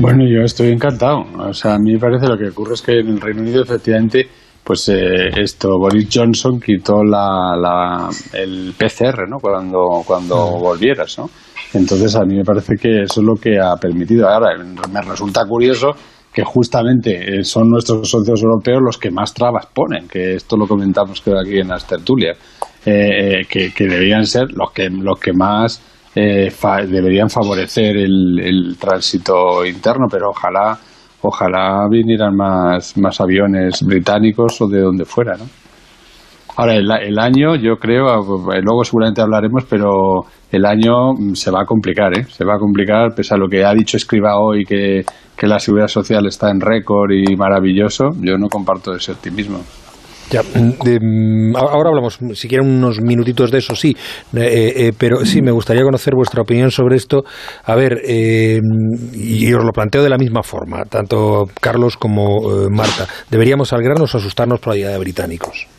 Speaker 8: Bueno, yo estoy encantado. O sea, a mí me parece lo que ocurre es que en el Reino Unido efectivamente pues eh, esto Boris Johnson quitó la, la, el PCR no cuando cuando volvieras no entonces a mí me parece que eso es lo que ha permitido. Ahora me resulta curioso que justamente eh, son nuestros socios europeos los que más trabas ponen que esto lo comentamos creo aquí en las tertulias eh, que, que, deberían ser los que los que más deberían favorecer el, el tránsito interno pero ojalá ojalá vinieran más, más aviones británicos o de donde fuera, ¿no? Ahora, el, año, yo creo, eh, luego seguramente hablaremos, pero el año mm, se va a complicar, ¿eh? Se va a complicar, pese a lo que ha dicho Escriba hoy, que, que la seguridad social está en récord y maravilloso, yo no comparto ese optimismo.
Speaker 5: Ya, mm, ahora hablamos, si quieren, unos minutitos de eso, sí, eh, eh, pero sí, me gustaría conocer vuestra opinión sobre esto. A ver, eh, y os lo planteo de la misma forma, tanto Carlos como Marta. ¿Deberíamos alegrarnos o asustarnos por la idea de británicos?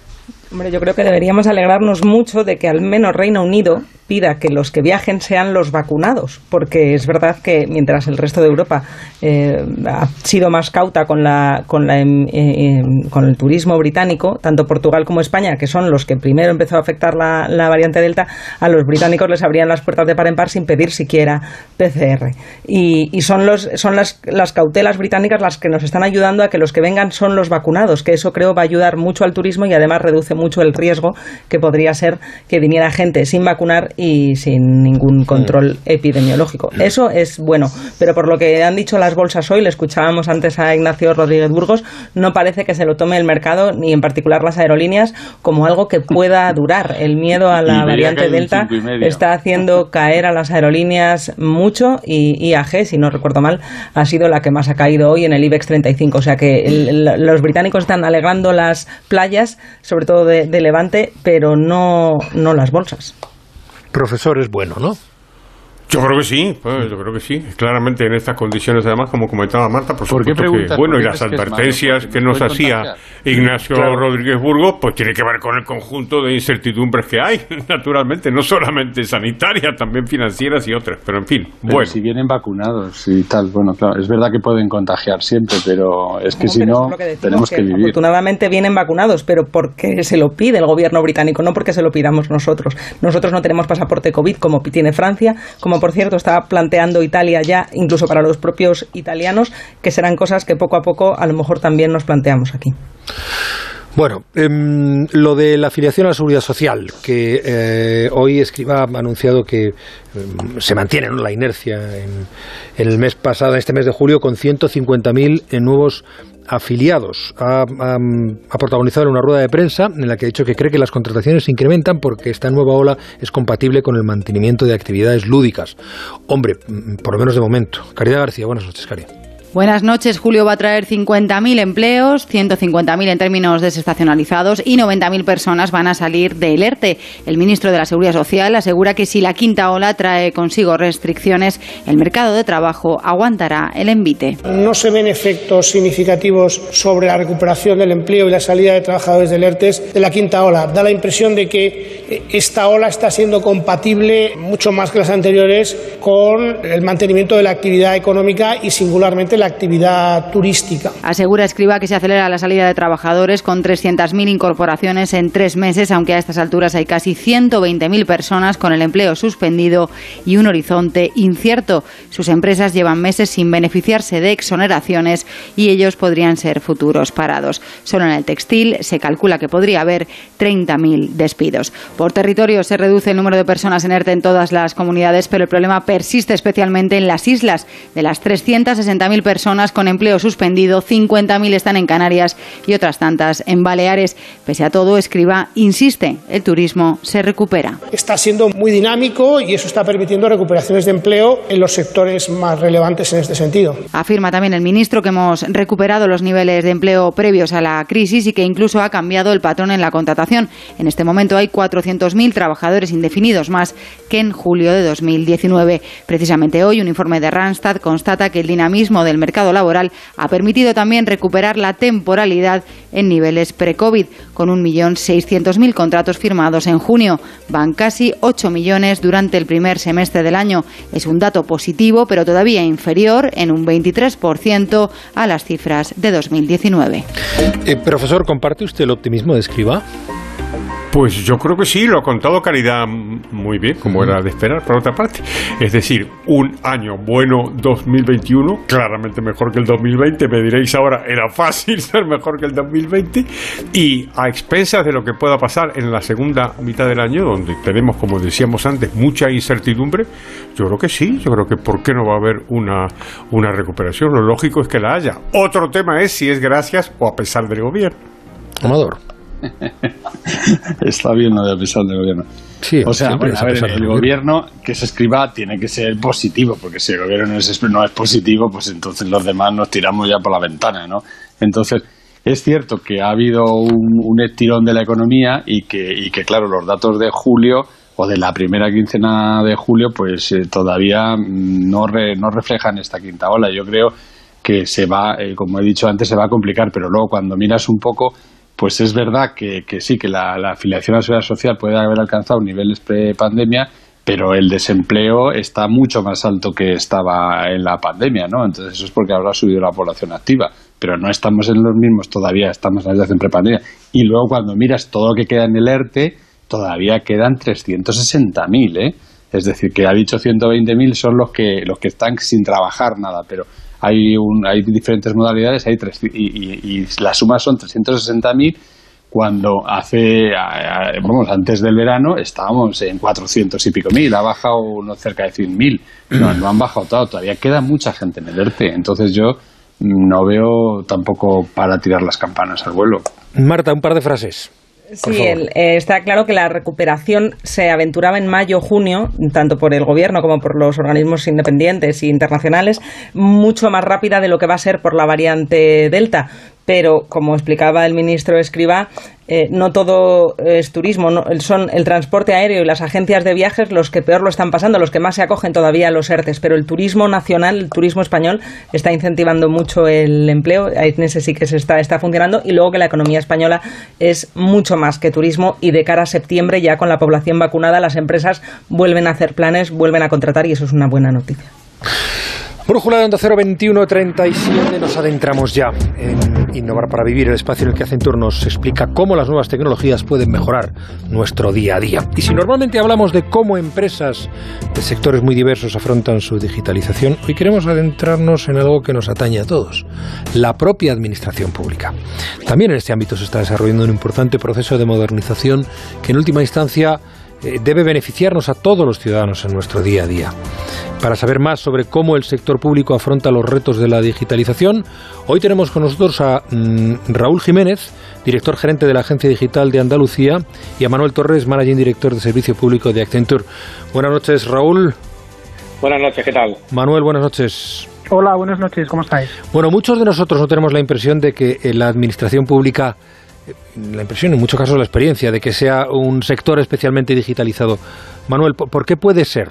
Speaker 7: Hombre, yo creo que deberíamos alegrarnos mucho de que al menos Reino Unido pida que los que viajen sean los vacunados, porque es verdad que mientras el resto de Europa eh, ha sido más cauta con, la, con, la, em, eh, em, con el turismo británico, tanto Portugal como España, que son los que primero empezó a afectar la, variante Delta, a los británicos les abrían las puertas de par en par sin pedir siquiera PCR. Y, y son, los, son las, las cautelas británicas las que nos están ayudando a que los que vengan son los vacunados, que eso creo va a ayudar mucho al turismo y además reduce mucho el riesgo que podría ser que viniera gente sin vacunar y sin ningún control epidemiológico. Eso es bueno, pero por lo que han dicho las bolsas hoy, le escuchábamos antes a Ignacio Rodríguez Burgos, no parece que se lo tome el mercado, ni en particular las aerolíneas, como algo que pueda <laughs> durar. El miedo a la variante Delta está haciendo <laughs> caer a las aerolíneas mucho y IAG, si no recuerdo mal, ha sido la que más ha caído hoy en el IBEX 35. O sea que los británicos están alegrando las playas, sobre todo de, Levante, pero no, no las bolsas
Speaker 5: profesor es bueno, ¿no?
Speaker 6: Yo creo que sí, pues, yo creo que sí. Claramente en estas condiciones, además, como comentaba Marta, por, supuesto que, bueno, y las advertencias que, nos hacía Ignacio Rodríguez Burgos, pues tiene que ver con el conjunto de incertidumbres que hay, <laughs> naturalmente, no solamente sanitarias, también financieras y otras, pero en fin, bueno.
Speaker 8: Si vienen vacunados y tal, bueno, claro, es verdad que pueden contagiar siempre, pero es que si no, tenemos que, vivir.
Speaker 7: Afortunadamente vienen vacunados, pero porque se lo pide el gobierno británico, no porque se lo pidamos nosotros. Nosotros no tenemos pasaporte COVID como tiene Francia, como por cierto está planteando Italia ya, incluso para los propios italianos, que serán cosas que poco a poco a lo mejor también nos planteamos aquí.
Speaker 5: Bueno, em, lo de la afiliación a la seguridad social, que eh, hoy Escriba ha anunciado que em, se mantiene la inercia en, el mes pasado, en este mes de julio, con 150.000 nuevos afiliados. Ha, protagonizado una rueda de prensa en la que ha dicho que cree que las contrataciones se incrementan porque esta nueva ola es compatible con el mantenimiento de actividades lúdicas. Hombre, mm, por lo menos de momento. Caridad García, buenas noches, Caridad.
Speaker 24: Buenas noches. Julio va a traer 50.000 empleos, 150.000 en términos desestacionalizados y 90.000 personas van a salir del ERTE. El ministro de la Seguridad Social asegura que si la quinta ola trae consigo restricciones, el mercado de trabajo aguantará el envite.
Speaker 26: No se ven efectos significativos sobre la recuperación del empleo y la salida de trabajadores del ERTE de la quinta ola. Da la impresión de que esta ola está siendo compatible mucho más que las anteriores con el mantenimiento de la actividad económica y singularmente la actividad turística.
Speaker 24: Asegura Escriba que se acelera la salida de trabajadores con 300.000 incorporaciones en tres meses, aunque a estas alturas hay casi 120.000 personas con el empleo suspendido y un horizonte incierto. Sus empresas llevan meses sin beneficiarse de exoneraciones y ellos podrían ser futuros parados. Solo en el textil se calcula que podría haber 30.000 despidos. Por territorio se reduce el número de personas en ERTE en todas las comunidades, pero el problema persiste especialmente en las islas. De las 360.000 personas con empleo suspendido, 50.000 están en Canarias y otras tantas en Baleares. Pese a todo, Escriba insiste, el turismo se recupera.
Speaker 26: Está siendo muy dinámico y eso está permitiendo recuperaciones de empleo en los sectores más relevantes en este sentido.
Speaker 24: Afirma también el ministro que hemos recuperado los niveles de empleo previos a la crisis y que incluso ha cambiado el patrón en la contratación. En este momento hay 400.000 trabajadores indefinidos más que en julio de 2019. Precisamente hoy un informe de Randstad constata que el dinamismo del
Speaker 27: mercado laboral ha permitido también recuperar la temporalidad en niveles pre-COVID, con 1.600.000 contratos firmados en junio. Van casi 8 millones durante el primer semestre del año. Es un dato positivo, pero todavía inferior en un 23% a las cifras de 2019.
Speaker 5: Eh, profesor, ¿comparte usted el optimismo de Escriba?
Speaker 6: Pues yo creo que sí, lo ha contado Caridad muy bien, como era de esperar, por otra parte. Es decir, un año bueno 2021, claramente mejor que el 2020. Me diréis ahora, era fácil <laughs> ser mejor que el 2020. Y a expensas de lo que pueda pasar en la segunda mitad del año, donde tenemos, como decíamos antes, mucha incertidumbre, yo creo que sí. Yo creo que ¿por qué no va a haber una, una recuperación? Lo lógico es que la haya. Otro tema es si es gracias o a pesar del gobierno.
Speaker 5: Amador. <laughs>
Speaker 8: Está bien lo de pesar del gobierno.
Speaker 5: Sí,
Speaker 8: o sea, bueno, a ver, el gobierno que se escriba tiene que ser positivo, porque si el gobierno no es, no es positivo, pues entonces los demás nos tiramos ya por la ventana, ¿no? Entonces, es cierto que ha habido un, un estirón de la economía y que, y que, claro, los datos de julio o de la primera quincena de julio, pues eh, todavía no, re- no reflejan esta quinta ola. Yo creo que se va, eh, como he dicho antes, se va a complicar, pero luego cuando miras un poco, pues es verdad que, que sí, que la, la afiliación a la seguridad social puede haber alcanzado niveles pre-pandemia, pero el desempleo está mucho más alto que estaba en la pandemia, ¿no? Entonces eso es porque habrá subido la población activa, pero no estamos en los mismos todavía, estamos en la situación pre-pandemia. Y luego cuando miras todo lo que queda en el ERTE, todavía quedan 360.000, ¿eh? Es decir, que ha dicho 120.000 son los que los que están sin trabajar nada, pero hay un, hay diferentes modalidades, hay tres, y, y, y la suma son 360.000 cuando hace, vamos, antes del verano estábamos en 400 y pico mil, ha bajado unos cerca de 100.000, no, no han bajado todo, todavía queda mucha gente en el ERTE, entonces yo no veo tampoco para tirar las campanas al vuelo.
Speaker 5: Marta, un par de frases.
Speaker 7: Sí, el- eh, está claro que la recuperación se aventuraba en mayo-junio, tanto por el gobierno como por los organismos independientes e internacionales, mucho más rápida de lo que va a ser por la variante Delta. Pero, como explicaba el ministro Escribá, eh, no todo es turismo, no- son el transporte aéreo y las agencias de viajes los que peor lo están pasando, los que más se acogen todavía a los ERTES. Pero el turismo nacional, el turismo español, está incentivando mucho el empleo. En sí que se está, funcionando. Y luego que la economía española es mucho más que turismo y de cara a septiembre, ya con la población vacunada, las empresas vuelven a hacer planes, vuelven a contratar y eso es una buena noticia.
Speaker 5: Brújula de Onda 02137 nos adentramos ya en Innovar para Vivir, el espacio en el que Accenture nos explica cómo las nuevas tecnologías pueden mejorar nuestro día a día. Y si normalmente hablamos de cómo empresas de sectores muy diversos afrontan su digitalización, hoy queremos adentrarnos en algo que nos atañe a todos, la propia administración pública. También en este ámbito se está desarrollando un importante proceso de modernización que en última instancia eh, debe beneficiarnos a todos los ciudadanos en nuestro día a día. Para saber más sobre cómo el sector público afronta los retos de la digitalización, hoy tenemos con nosotros a mm, Raúl Jiménez, director gerente de la Agencia Digital de Andalucía, y a Manuel Torres, managing director de Servicio Público de Accenture. Buenas noches, Raúl.
Speaker 28: Buenas noches, ¿qué tal?
Speaker 5: Manuel, buenas noches.
Speaker 28: Hola, buenas noches, ¿cómo estáis?
Speaker 5: Bueno, muchos de nosotros no tenemos la impresión de que eh, la administración pública, la impresión, en muchos casos la experiencia, de que sea un sector especialmente digitalizado. Manuel, ¿por qué puede ser?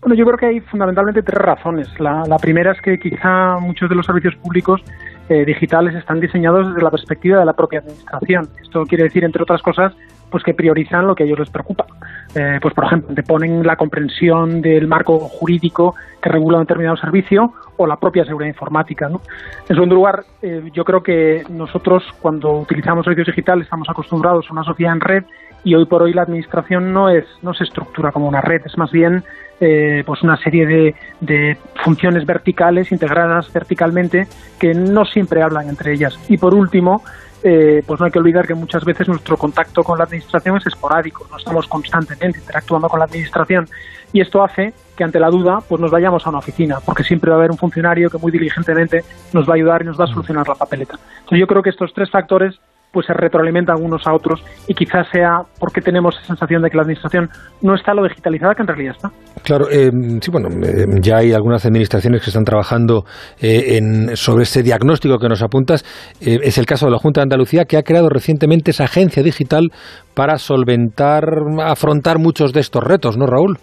Speaker 28: Bueno, yo creo que hay fundamentalmente tres razones. La, la primera es que quizá muchos de los servicios públicos eh, digitales están diseñados desde la perspectiva de la propia administración. Esto quiere decir, entre otras cosas, pues que priorizan lo que a ellos les preocupa. Eh, pues, por ejemplo, te ponen la comprensión del marco jurídico que regula un determinado servicio o la propia seguridad informática. ¿no? En segundo lugar, eh, yo creo que nosotros, cuando utilizamos servicios digitales, estamos acostumbrados a una sociedad en red y hoy por hoy la administración no es no se estructura como una red, es más bien eh, pues una serie de, de funciones verticales integradas verticalmente que no siempre hablan entre ellas. Y por último, eh, pues no hay que olvidar que muchas veces nuestro contacto con la administración es esporádico, no estamos constantemente interactuando con la administración y esto hace que ante la duda pues nos vayamos a una oficina, porque siempre va a haber un funcionario que muy diligentemente nos va a ayudar y nos va a solucionar la papeleta. Entonces yo creo que estos tres factores pues se retroalimentan unos a otros y quizás sea porque tenemos esa sensación de que la administración no está lo digitalizada que en realidad está.
Speaker 5: Claro, eh, sí, bueno, eh, ya hay algunas administraciones que están trabajando eh, en, sobre este diagnóstico que nos apuntas. Eh, es el caso de la Junta de Andalucía, que ha creado recientemente esa agencia digital para solventar, afrontar muchos de estos retos, ¿no, Raúl?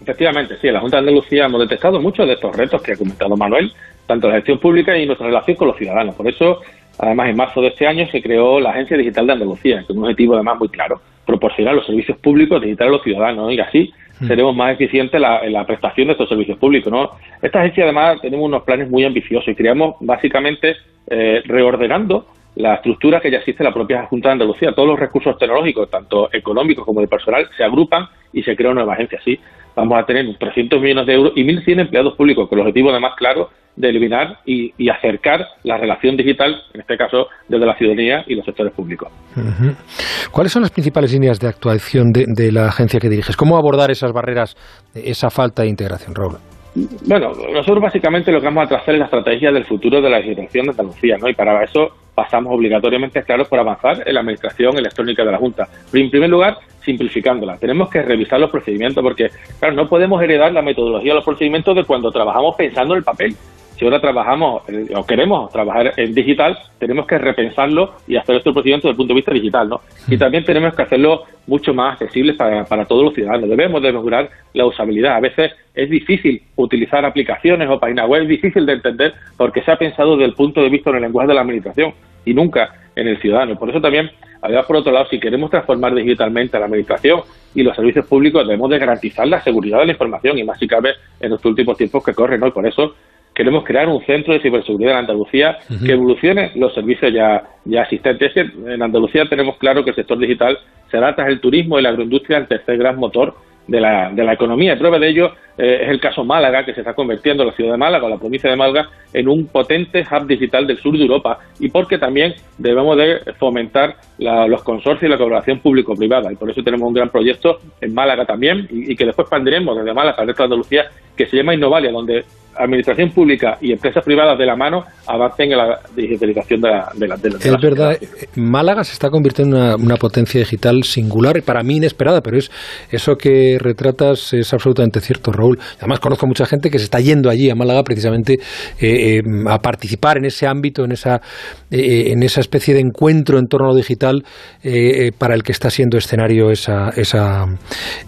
Speaker 29: Efectivamente, sí, en la Junta de Andalucía hemos detectado muchos de estos retos que ha comentado Manuel, tanto la gestión pública y nuestra relación con los ciudadanos. Por eso, además, en marzo de este año se creó la Agencia Digital de Andalucía, con un objetivo además muy claro, proporcionar los servicios públicos digitales a los ciudadanos y así hmm. seremos más eficientes en la prestación de estos servicios públicos. ¿no? Esta agencia además tenemos unos planes muy ambiciosos y creamos básicamente eh, reordenando la estructura que ya existe en la propia Junta de Andalucía. Todos los recursos tecnológicos, tanto económicos como de personal, se agrupan y se crea una nueva agencia. Así vamos a tener 300 millones de euros y 1.100 empleados públicos, con el objetivo además claro de eliminar y, acercar la relación digital, en este caso desde la ciudadanía y los sectores públicos.
Speaker 5: ¿Cuáles son las principales líneas de actuación de, de, la agencia que diriges? ¿Cómo abordar esas barreras, esa falta de integración, Raúl?
Speaker 29: Bueno, nosotros básicamente lo que vamos a trazar es la estrategia del futuro de la legislación de Andalucía, ¿no? Y para eso pasamos obligatoriamente, claro, por avanzar en la administración electrónica de la Junta. en primer lugar, simplificándola. Tenemos que revisar los procedimientos porque, claro, no podemos heredar la metodología de los procedimientos de cuando trabajamos pensando en el papel si ahora trabajamos eh, o queremos trabajar en digital, tenemos que repensarlo y hacer estos procedimientos desde el punto de vista digital, ¿no? Y también tenemos que hacerlo mucho más accesible para, para todos los ciudadanos. Debemos de mejorar la usabilidad. A veces es difícil utilizar aplicaciones o páginas web, es difícil de entender porque se ha pensado desde el punto de vista del lenguaje de la administración y nunca en el ciudadano. Por eso también, además, por otro lado, si queremos transformar digitalmente a la administración y los servicios públicos, debemos de garantizar la seguridad de la información y más si cabe en los últimos tiempos que corren, ¿no? Y por eso queremos crear un centro de ciberseguridad en Andalucía que evolucione los servicios ya, ya existentes. Es que en Andalucía tenemos claro que el sector digital será tras el turismo y la agroindustria el tercer gran motor de la, de la economía. Y prueba de ello eh, es el caso Málaga, que se está convirtiendo la ciudad de Málaga o la provincia de Málaga en un potente hub digital del sur de Europa y porque también debemos de fomentar los consorcios y la colaboración público-privada. Y por eso tenemos un gran proyecto en Málaga también y, que después expandiremos desde Málaga al resto de Andalucía, que se llama Innovalia, donde administración pública y empresas privadas de la mano avancen en la digitalización de la, de la, de
Speaker 5: Es verdad, eh, Málaga se está convirtiendo en una, potencia digital singular, para mí inesperada, pero es eso que retratas es absolutamente cierto, Raúl. Además, conozco mucha gente que se está yendo allí a Málaga precisamente eh, eh, a participar en ese ámbito, en esa, en esa especie de encuentro en torno a lo digital para el que está siendo escenario esa, esa,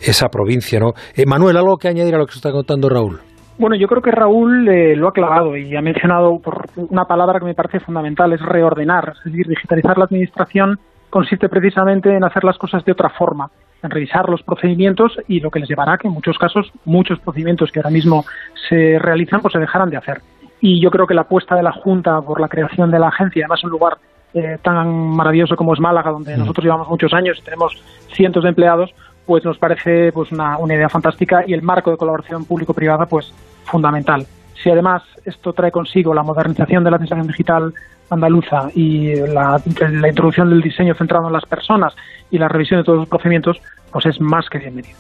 Speaker 5: esa provincia. ¿no? Manuel, ¿algo que añadir a lo que se está contando Raúl?
Speaker 28: Bueno, yo creo que Raúl eh, lo ha clavado y ha mencionado por una palabra que me parece fundamental, es reordenar. Es decir, digitalizar la administración consiste precisamente en hacer las cosas de otra forma, en revisar los procedimientos y lo que les llevará a que en muchos casos muchos procedimientos que ahora mismo se realizan pues se dejarán de hacer. Y yo creo que la apuesta de la Junta por la creación de la agencia, además un lugar eh, tan maravilloso como es Málaga, donde nosotros llevamos muchos años y tenemos cientos de empleados, pues nos parece pues una, una idea fantástica y el marco de colaboración público-privada pues fundamental. Si además esto trae consigo la modernización de la administración digital andaluza y la, la, introducción del diseño centrado en las personas y la revisión de todos los procedimientos, pues es más que bienvenido.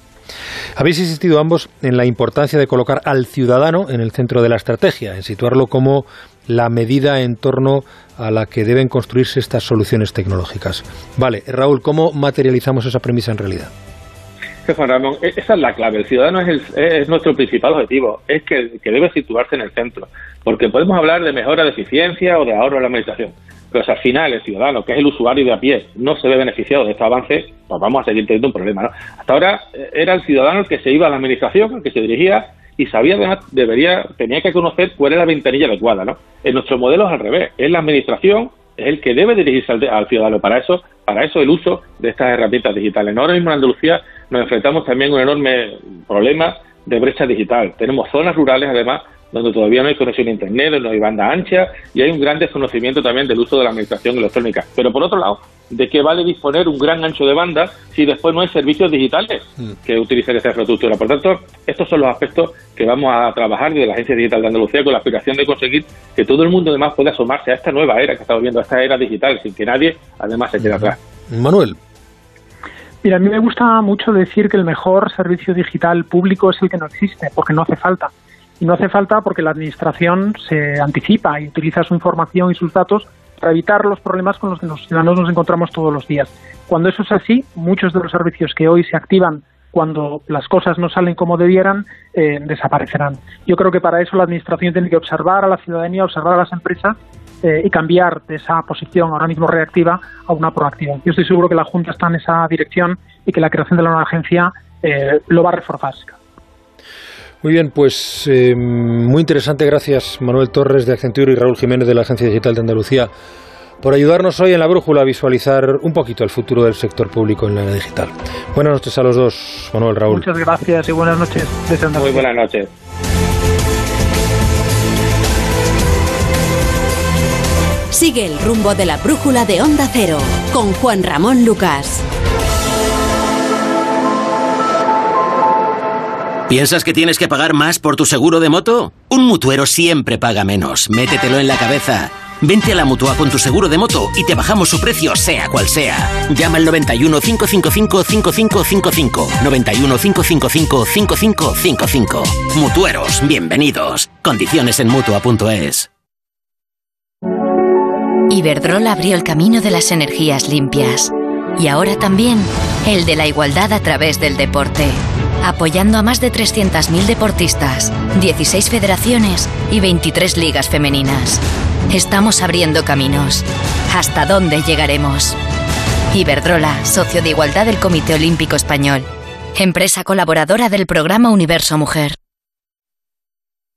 Speaker 5: Habéis insistido ambos en la importancia de colocar al ciudadano en el centro de la estrategia, en situarlo como la medida en torno a la que deben construirse estas soluciones tecnológicas. Vale, Raúl, ¿cómo materializamos esa premisa en realidad?
Speaker 29: E-, esa es la clave. El ciudadano es, nuestro principal objetivo, es que, debe situarse en el centro. Porque podemos hablar de mejora de eficiencia o de ahorro en la administración. Pero si al final el ciudadano, que es el usuario de a pie, no se ve beneficiado de este avance, pues vamos a seguir teniendo un problema. ¿no? Hasta ahora eh, era el ciudadano el que se iba a la administración, el que se dirigía y sabía además, debería, tenía que conocer cuál era la ventanilla adecuada. ¿no? En nuestro modelo es al revés. Es la administración es el que debe dirigirse al, ciudadano. Para eso, para eso el uso de estas herramientas digitales. Ahora mismo en Andalucía nos enfrentamos también a un enorme problema de brecha digital. Tenemos zonas rurales, además, donde todavía no hay conexión a Internet, no hay banda ancha y hay un gran desconocimiento también del uso de la administración electrónica. Pero por otro lado, ¿de qué vale disponer un gran ancho de banda si después no hay servicios digitales mm. que utilicen esa infraestructura? Por tanto, estos son los aspectos que vamos a trabajar desde la Agencia Digital de Andalucía con la aspiración de conseguir que todo el mundo además pueda asomarse a esta nueva era que estamos viendo, a esta era digital, sin que nadie además se quede atrás.
Speaker 5: Manuel.
Speaker 28: Mira, a mí me gusta mucho decir que el mejor servicio digital público es el que no existe, porque no hace falta. Y no hace falta porque la Administración se anticipa y utiliza su información y sus datos para evitar los problemas con los que los ciudadanos nos encontramos todos los días. Cuando eso es así, muchos de los servicios que hoy se activan cuando las cosas no salen como debieran, eh, desaparecerán. Yo creo que para eso la Administración tiene que observar a la ciudadanía, observar a las empresas eh, y cambiar de esa posición ahora mismo reactiva a una proactiva. Yo estoy seguro que la Junta está en esa dirección y que la creación de la nueva agencia eh, lo va a reforzar.
Speaker 5: Muy bien, pues eh, muy interesante. Gracias Manuel Torres de Accenture y Raúl Jiménez de la Agencia Digital de Andalucía por ayudarnos hoy en la brújula a visualizar un poquito el futuro del sector público en la era digital. Buenas noches a los dos, Manuel, Raúl.
Speaker 28: Muchas gracias y buenas noches.
Speaker 29: Muy buenas noches.
Speaker 1: Sigue el rumbo de la brújula de Onda Cero con Juan Ramón Lucas.
Speaker 30: ¿Piensas que tienes que pagar más por tu seguro de moto? Un mutuero siempre paga menos. Métetelo en la cabeza. Vente a la mutua con tu seguro de moto y te bajamos su precio, sea cual sea. Llama al 91 555 5555. 91 555 5555. Mutueros, bienvenidos. Condiciones en mutua.es.
Speaker 31: Iberdrola abrió el camino de las energías limpias. Y ahora también el de la igualdad a través del deporte apoyando a más de 300.000 deportistas, 16 federaciones y 23 ligas femeninas. Estamos abriendo caminos. ¿Hasta dónde llegaremos? Iberdrola, socio de igualdad del Comité Olímpico Español. Empresa colaboradora del programa Universo Mujer.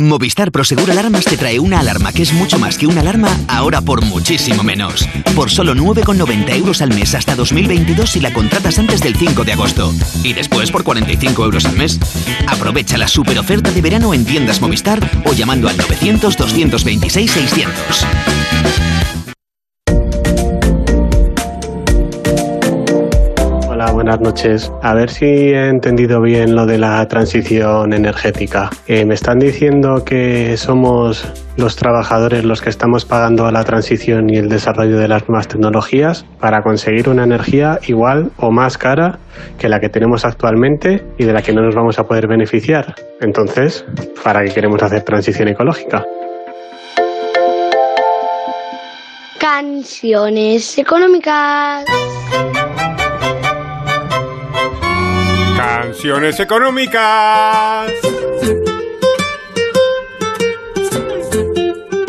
Speaker 32: Movistar Prosegur Alarmas te trae una alarma que es mucho más que una alarma, ahora por muchísimo menos. Por solo 9,90 euros al mes hasta 2022 si la contratas antes del 5 de agosto. Y después por 45 euros al mes. Aprovecha la super oferta de verano en tiendas Movistar o llamando al 900 226 600.
Speaker 33: Buenas noches. A ver si he entendido bien lo de la transición energética. Eh, me están diciendo que somos los trabajadores los que estamos pagando la transición y el desarrollo de las nuevas tecnologías para conseguir una energía igual o más cara que la que tenemos actualmente y de la que no nos vamos a poder beneficiar. Entonces, ¿para qué queremos hacer transición ecológica?
Speaker 34: Canciones económicas.
Speaker 6: Canciones económicas.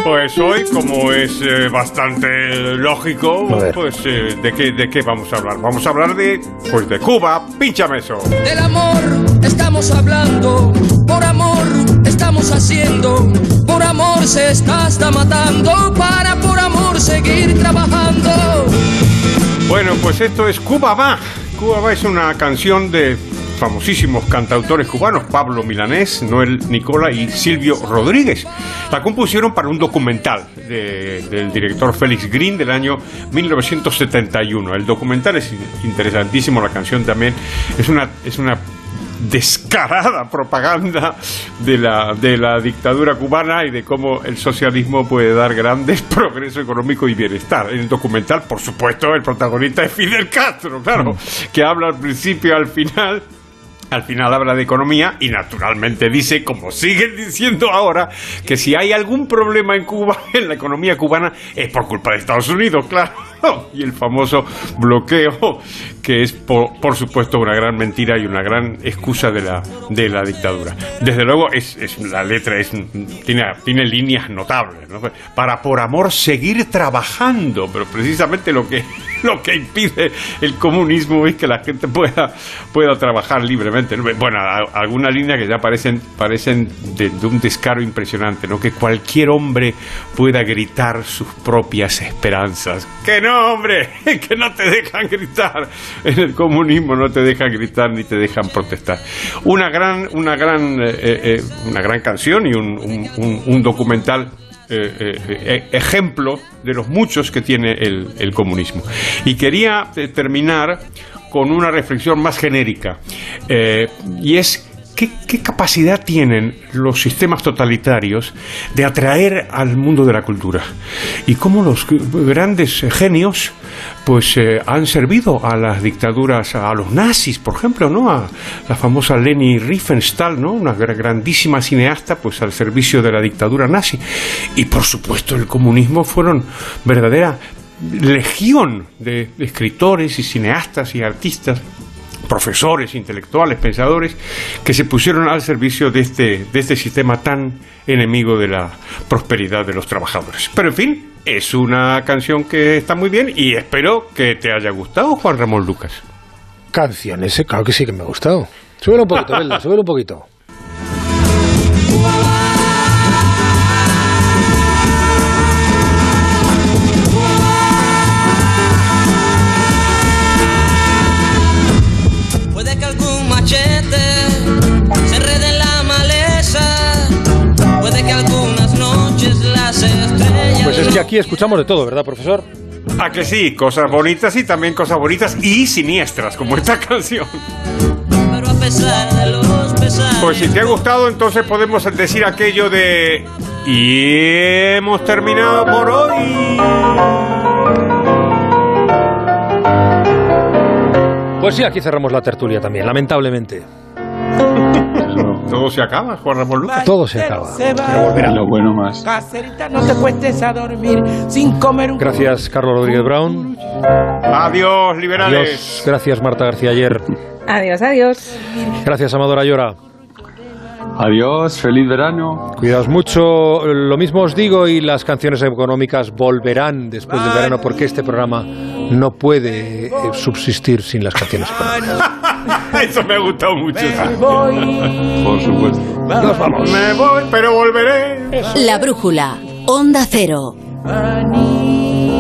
Speaker 6: Pues hoy, como es eh, bastante lógico, pues eh, ¿de, qué, ¿de qué vamos a hablar? Vamos a hablar de, pues de Cuba, pínchame eso.
Speaker 35: Del amor estamos hablando, por amor estamos haciendo, por amor se está hasta matando, para por amor seguir trabajando.
Speaker 6: Bueno, pues esto es Cuba va. Cuba va es una canción de famosísimos cantautores cubanos, Pablo Milanés, Noel Nicola y Silvio Rodríguez. La compusieron para un documental de- del director Félix Green del año 1971. El documental es interesantísimo, la canción también es una, es una descarada propaganda de la, de la dictadura cubana y de cómo el socialismo puede dar grandes <laughs> progreso económico y bienestar. En el documental, por supuesto, el protagonista es Fidel Castro, claro, que habla al principio y al final al final habla de economía y naturalmente dice, como siguen diciendo ahora, que si hay algún problema en Cuba, <laughs> en la economía cubana, es por culpa de Estados Unidos, claro. <laughs> Y el famoso bloqueo, que es por, por supuesto una gran mentira y una gran excusa de la, de la dictadura. Desde luego, es, es la letra es, tiene, tiene líneas notables. ¿no? Para por amor seguir trabajando, pero precisamente lo que <laughs> lo que impide el comunismo es que la gente pueda, pueda trabajar libremente. ¿no? Bueno, a- algunas líneas que ya parecen, parecen de, de un descaro impresionante, ¿no? Que cualquier hombre pueda gritar sus propias esperanzas. ¡Que no, hombre! <laughs> ¡Que no te dejan gritar! En el comunismo no te dejan gritar ni te dejan protestar. Una gran, una gran, eh, eh, una gran canción y un, documental eh, eh, eh, ejemplo de los muchos que tiene el, comunismo. Y quería eh, terminar con una reflexión más genérica, eh, y es ¿Qué, capacidad tienen los sistemas totalitarios de atraer al mundo de la cultura? Y cómo los grandes genios pues eh, han servido a las dictaduras, a los nazis, por ejemplo, ¿no? A la famosa Leni Riefenstahl, ¿no? Una gra- grandísima cineasta, pues al servicio de la dictadura nazi. Y por supuesto el comunismo fueron verdadera legión de escritores y cineastas y artistas profesores, intelectuales, pensadores, que se pusieron al servicio de este, de este sistema tan enemigo de la prosperidad de los trabajadores. Pero en fin, es una canción que está muy bien y espero que te haya gustado, Juan Ramón Lucas.
Speaker 5: Canción, ese, claro que sí que me ha gustado. Súbelo un poquito, <laughs> Belda, súbelo un poquito.
Speaker 35: Que
Speaker 5: aquí escuchamos de todo, ¿verdad, profesor?
Speaker 6: A que sí, cosas bonitas y también cosas bonitas y siniestras, como esta <laughs> canción.
Speaker 35: Pero a pesar de los pesares.
Speaker 6: Pues si te ha gustado, entonces podemos decir aquello de... Y hemos terminado por hoy.
Speaker 5: Pues sí, aquí cerramos la tertulia también, lamentablemente.
Speaker 6: Todo se acaba, Juan Ramón Lucas.
Speaker 5: Todo se acaba.
Speaker 8: Pero volverá. Lo bueno más.
Speaker 35: Caserita, no te cuestes a dormir sin comer un
Speaker 5: Gracias, Carlos Rodríguez Brown.
Speaker 6: Adiós, liberales.
Speaker 5: Adiós. Gracias, Marta García Ayer.
Speaker 7: Adiós, adiós.
Speaker 5: Gracias, Amadora Llora.
Speaker 8: Adiós, feliz verano.
Speaker 5: Cuidaos mucho. Lo mismo os digo y las canciones económicas volverán después del verano porque este programa no puede eh, subsistir sin las canciones económicas. <laughs> <laughs>
Speaker 6: Eso me ha gustado mucho. <laughs>
Speaker 8: Por supuesto.
Speaker 5: Nos vamos.
Speaker 6: Me voy, pero volveré.
Speaker 1: La brújula. Onda Cero.